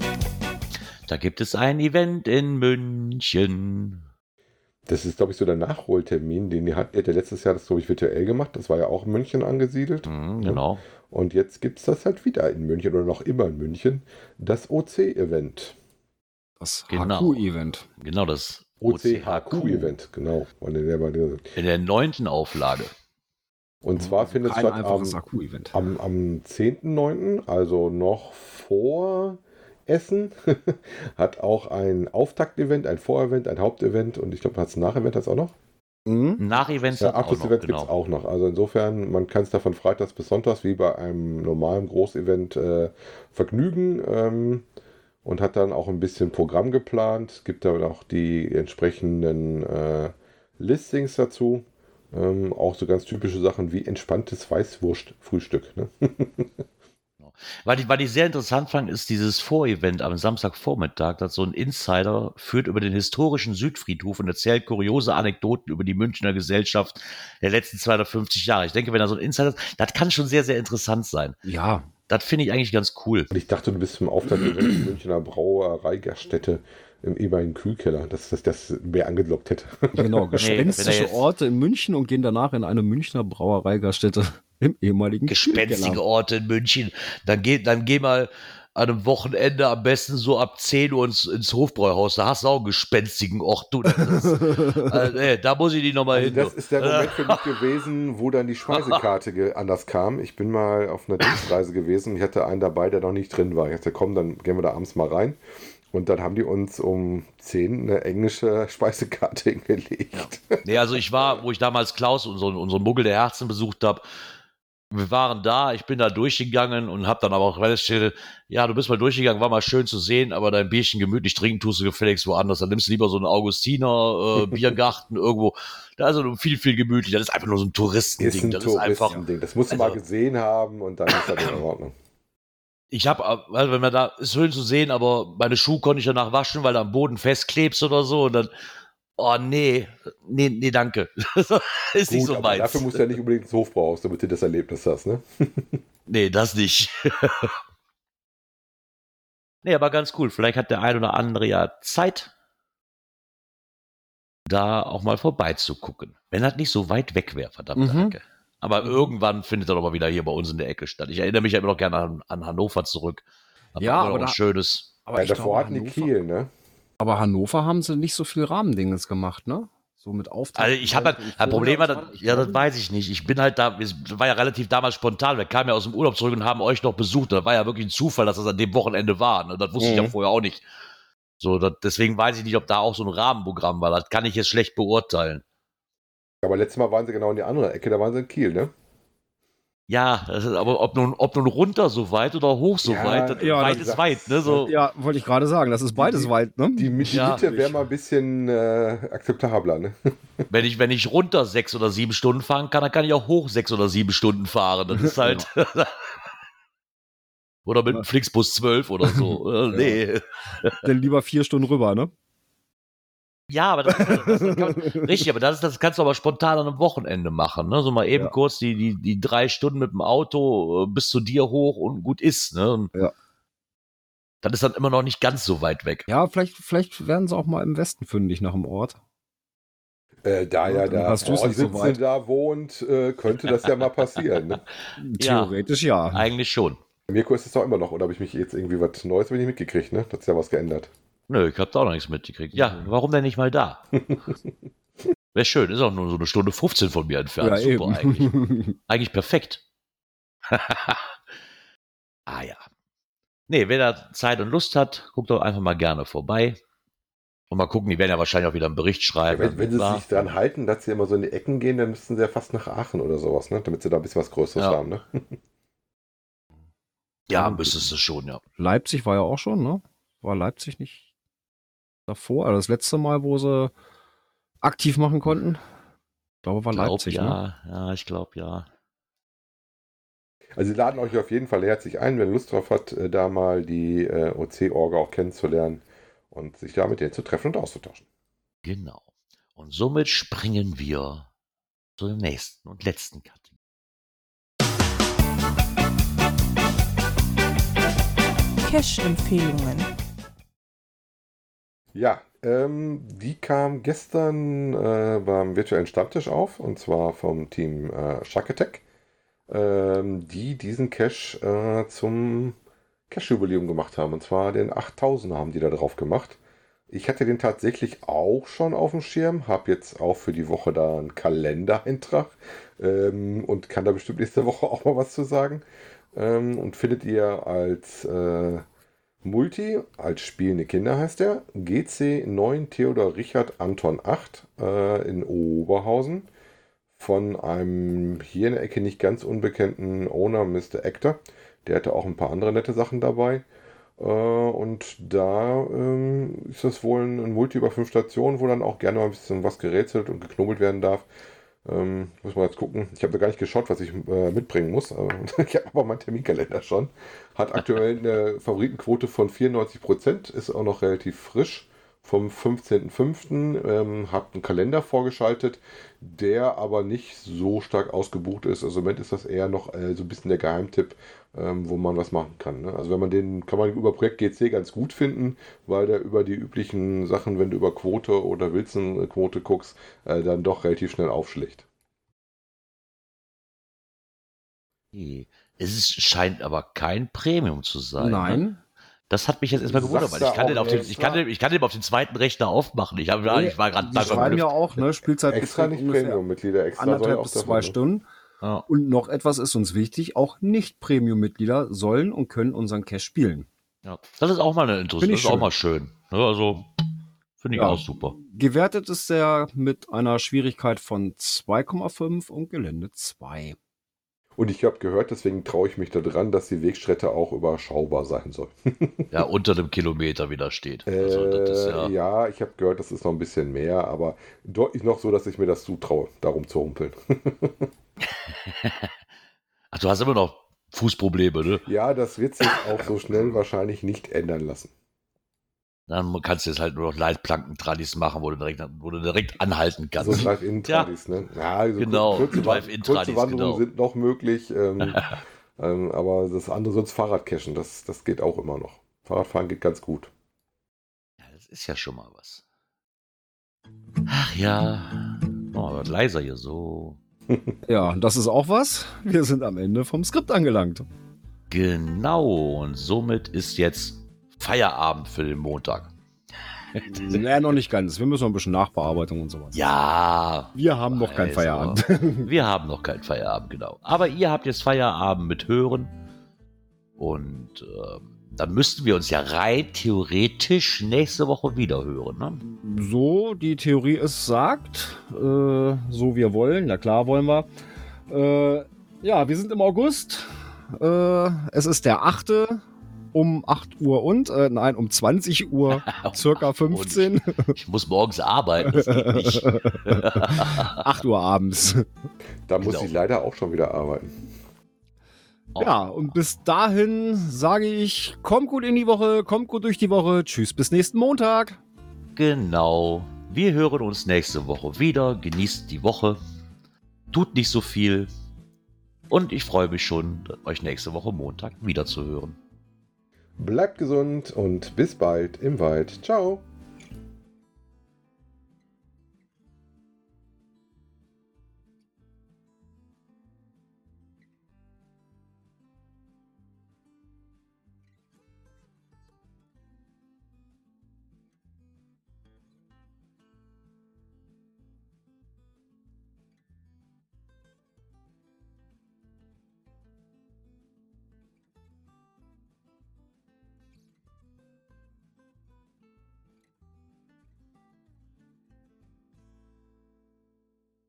Da gibt es ein Event in München. Das ist, glaube ich, so der Nachholtermin, den ihr hat, ja letztes Jahr das, glaube ich, virtuell gemacht. Das war ja auch in München angesiedelt. Mhm, genau. Und jetzt gibt es das halt wieder in München oder noch immer in München. Das OC-Event. Das Genau. HQ-Event. Genau, das OCHQ-Event, genau. In der, In der neunten Auflage. und zwar findet es statt am, am, am 10.9., also noch vor Essen, hat auch ein Auftakt-Event, ein Vorevent, ein Hauptevent und ich glaube, hat es ein Nachevent das auch noch? Mhm. Nach-Events Ja, hat auch noch, Abschlussevents gibt es genau. auch noch. Also insofern, man kann es da von Freitags bis Sonntags wie bei einem normalen Großevent äh, vergnügen ähm, und hat dann auch ein bisschen Programm geplant. Es gibt da auch die entsprechenden äh, Listings dazu. Ähm, auch so ganz typische Sachen wie entspanntes Weißwurst-Frühstück. Ne? Was ich, was ich sehr interessant fand, ist dieses Vorevent am Samstagvormittag, dass so ein Insider führt über den historischen Südfriedhof und erzählt kuriose Anekdoten über die Münchner Gesellschaft der letzten 250 Jahre. Ich denke, wenn da so ein Insider ist, das kann schon sehr, sehr interessant sein. Ja, Das finde ich eigentlich ganz cool. Und ich dachte, du bist zum Auftakt der Münchner Brauereigaststätte im ehemaligen Kühlkeller, dass das, das mehr angelockt hätte. genau. Gespenstische jetzt- Orte in München und gehen danach in eine Münchner Brauereigaststätte im ehemaligen Gespenstige. Orte in München. Dann geh, dann geh mal an einem Wochenende am besten so ab 10 Uhr ins, ins Hofbräuhaus. Da hast du auch einen gespenstigen Ort. Du, das ist, also, ey, da muss ich die nochmal Also hin. das ist der Moment für mich gewesen, wo dann die Speisekarte anders kam. Ich bin mal auf einer Dienstreise gewesen. Ich hatte einen dabei, der noch nicht drin war. Ich dachte, komm, dann gehen wir da abends mal rein. Und dann haben die uns um 10 eine englische Speisekarte hingelegt. Nee, also ich war, wo ich damals Klaus, unseren, unseren Muggel der Herzen besucht habe, wir waren da, ich bin da durchgegangen und habe dann aber auch festgestellt, ja, du bist mal durchgegangen, war mal schön zu sehen, aber dein Bierchen gemütlich trinken tust du gefälligst woanders. Dann nimmst du lieber so einen Augustiner äh, Biergarten irgendwo. Da ist es viel, viel gemütlicher. Das ist einfach nur so ein Touristending. Ist ein das ist einfach. Touristending. Das musst du Also- mal gesehen haben und dann ist das in Ordnung. Ich habe, also wenn man da ist schön zu sehen, aber meine Schuhe konnte ich danach waschen, weil du am Boden festklebst oder so und dann, oh nee, nee, nee, danke. ist nicht Gut, so aber meins. dafür musst du ja nicht unbedingt ins Hofbrauhaus, damit du das Erlebnis hast, ne? Nee, das nicht. nee, aber ganz cool. Vielleicht hat der ein oder andere ja Zeit, da auch mal vorbeizugucken. Wenn das nicht so weit weg wäre, verdammte Mhm. Hacke. Aber irgendwann findet er doch mal wieder hier bei uns in der Ecke statt. Ich erinnere mich ja immer noch gerne an, an Hannover zurück. Da Ja, aber da- ein schönes. Aber ja, ich davor glaube, hatten die Kiel, ne? Aber Hannover haben sie nicht so viel Rahmendinges gemacht, ne? So mit Auftrag. Also ich habe halt, ein Problem war, das, ja, das weiß ich nicht. Ich bin halt da, es war ja relativ damals spontan. Wir kamen ja aus dem Urlaub zurück und haben euch noch besucht. Da war ja wirklich ein Zufall, dass das an dem Wochenende war. Ne? Das wusste ich ja Mhm. vorher auch nicht. So, das, deswegen weiß ich nicht, ob da auch so ein Rahmenprogramm war. Das kann ich jetzt schlecht beurteilen. Aber letztes Mal waren sie genau in die andere Ecke, da waren sie in Kiel, ne? Ja, aber ob nun, ob nun runter so weit oder hoch so Ja, weit, das ja, weit das ist weit, ne? So, Ja, wollte ich gerade sagen, das ist beides Die- weit, ne? Die, die Ja. Mitte wäre mal ein bisschen äh, akzeptabler, ne? wenn ich, wenn ich runter sechs oder sieben Stunden fahren kann, dann kann ich auch hoch sechs oder sieben Stunden fahren. Das ist halt. oder mit dem Flixbus 12 oder so. Äh, nee. Denn lieber vier Stunden rüber, ne? Ja, aber das, ist, das, das richtig, aber das, ist, das kannst du aber spontan an einem Wochenende machen. Ne? So mal eben Ja. kurz die, die, die drei Stunden mit dem Auto äh, bis zu dir hoch und gut ist. Ne? Und Ja. Das ist dann immer noch nicht ganz so weit weg. Ja, vielleicht, vielleicht werden sie auch mal im Westen fündig nach dem Ort. Äh, da Ja, ja dann der hast nicht so weit. da wohnt, äh, könnte das ja mal passieren. Ne? Ja. Theoretisch ja. Eigentlich schon. Mirko ist es doch immer noch, oder habe ich mich jetzt irgendwie was Neues ich mitgekriegt, ne? Das ist ja was geändert. Nö, ich habe da auch noch nichts mitgekriegt. Ja, warum denn nicht mal da? Wäre schön, ist auch nur so eine Stunde 15 von mir entfernt. Ja, Super eigentlich. eben. Eigentlich perfekt. ah ja. Nee, wer da Zeit und Lust hat, guckt doch einfach mal gerne vorbei. Und mal gucken, die werden ja wahrscheinlich auch wieder einen Bericht Ja, schreiben. wenn, wenn sie War- sich daran halten, dass sie immer so in die Ecken gehen, dann müssten sie ja fast nach Aachen oder sowas, ne? Damit sie da ein bisschen was Größeres Ja. haben, ne? ja, müsstest du schon, ja. Leipzig war ja auch schon, ne? War Leipzig nicht davor? Also das letzte Mal, wo sie aktiv machen konnten? Ich glaube, war Glaub, Leipzig, ne? ja, ja, ich glaube ja. Also sie laden euch auf jeden Fall herzlich ein, wenn ihr Lust drauf hat, äh, da mal die äh, OC-Orga auch kennenzulernen und sich da mit denen zu treffen und auszutauschen. Genau. Und somit springen wir zur nächsten und letzten Kategorie. Cash-Empfehlungen. Ja, ähm, die kam gestern äh, beim virtuellen Stammtisch auf und zwar vom Team äh, Shark Attack, ähm, die diesen Cache äh, zum Cache-Jubiläum gemacht haben. Und zwar den 8000 haben die da drauf gemacht. Ich hatte den tatsächlich auch schon auf dem Schirm, habe jetzt auch für die Woche da einen Kalendereintrag ähm, und kann da bestimmt nächste Woche auch mal was zu sagen. Ähm, und findet ihr als äh, Multi, als spielende Kinder heißt der, GC 9 Theodor Richard Anton 8 äh, in Oberhausen von einem hier in der Ecke nicht ganz unbekannten Owner, Mr. Actor. Der hatte auch ein paar andere nette Sachen dabei. Äh, und da ähm, ist das wohl ein, ein Multi über fünf Stationen, wo dann auch gerne mal ein bisschen was gerätselt und geknobelt werden darf. Ähm, muss man jetzt gucken. Ich habe gar nicht geschaut, was ich äh, mitbringen muss. Ich habe aber meinen Terminkalender schon. Hat aktuell eine Favoritenquote von 94%, ist auch noch relativ frisch. Vom 15.05. Ähm, habt einen Kalender vorgeschaltet, der aber nicht so stark ausgebucht ist. Also im Moment ist das eher noch äh, so ein bisschen der Geheimtipp, ähm, wo man was machen kann. Ne? Also wenn man den, kann man über Projekt GC ganz gut finden, weil der über die üblichen Sachen, wenn du über Quote oder Wilson-Quote guckst, äh, dann doch relativ schnell aufschlägt. Okay. Es ist, scheint aber kein Premium zu sein. Ne? Nein. Das hat mich jetzt erstmal gewundert, weil ich kann, den auf den, ich, kann den, ich kann den auf den zweiten Rechner aufmachen. Ich, hab, ich war gerade Die schreiben ja auch, ne? Spielzeit Extra nicht Premium-Mitglieder, extra anderthalb auch bis zwei ne? Stunden. Ja. Und noch etwas ist uns wichtig, auch Nicht-Premium-Mitglieder sollen und können unseren Cash spielen. Ja, das ist auch mal eine interessante, das ist auch schön. mal schön. Ja, also, finde ich Ja. auch super. Gewertet ist er mit einer Schwierigkeit von 2,5 und Gelände 2. Und ich habe gehört, deswegen traue ich mich da dran, dass die Wegstrecke auch überschaubar sein soll. Ja, unter einem Kilometer wieder steht. Also, Äh, ja, ja, ich habe gehört, das ist noch ein bisschen mehr, aber deutlich noch so, dass ich mir das zutraue, darum zu humpeln. Ach, du hast immer noch Fußprobleme, ne? ja, das wird sich auch so schnell wahrscheinlich nicht ändern lassen. Dann kannst du jetzt halt nur noch Leitplanken-Tradis machen, wo du direkt, wo du direkt anhalten So kannst. Drive-In-Tradis, ne? Ja, also Genau, kurze, Drive-In-Tradis, kurze Wanderungen genau. sind noch möglich, ähm, ähm, aber das andere sonst Fahrradcachen, das, das geht auch immer noch. Fahrradfahren geht ganz gut. Ja, das ist ja schon mal was. Ach ja. Oh, aber leiser hier so. Ja, das ist auch was. Wir sind am Ende vom Skript angelangt. Genau. Und somit ist jetzt Feierabend für den Montag. Naja, noch nicht ganz. Wir müssen noch ein bisschen Nachbearbeitung und sowas. Ja. Wir haben noch keinen weiß, Feierabend. Wir haben noch keinen Feierabend, genau. Aber ihr habt jetzt Feierabend mit Hören. Und ähm, dann müssten wir uns ja rein theoretisch nächste Woche wieder hören. Ne? So, die Theorie es sagt, äh, so wir wollen, na klar wollen wir. Äh, ja, wir sind im August. Äh, es ist der 8. um 8 Uhr und, äh, nein, um 20 Uhr, circa 15. Ich muss morgens arbeiten, das geht nicht. 8 Uhr abends. Da muss Genau. ich leider auch schon wieder arbeiten. Ja, und bis dahin sage ich, kommt gut in die Woche, kommt gut durch die Woche. Tschüss, bis nächsten Montag. Genau. Wir hören uns nächste Woche wieder. Genießt die Woche. Tut nicht so viel. Und ich freue mich schon, euch nächste Woche Montag wieder zu hören. Bleibt gesund und bis bald im Wald. Ciao.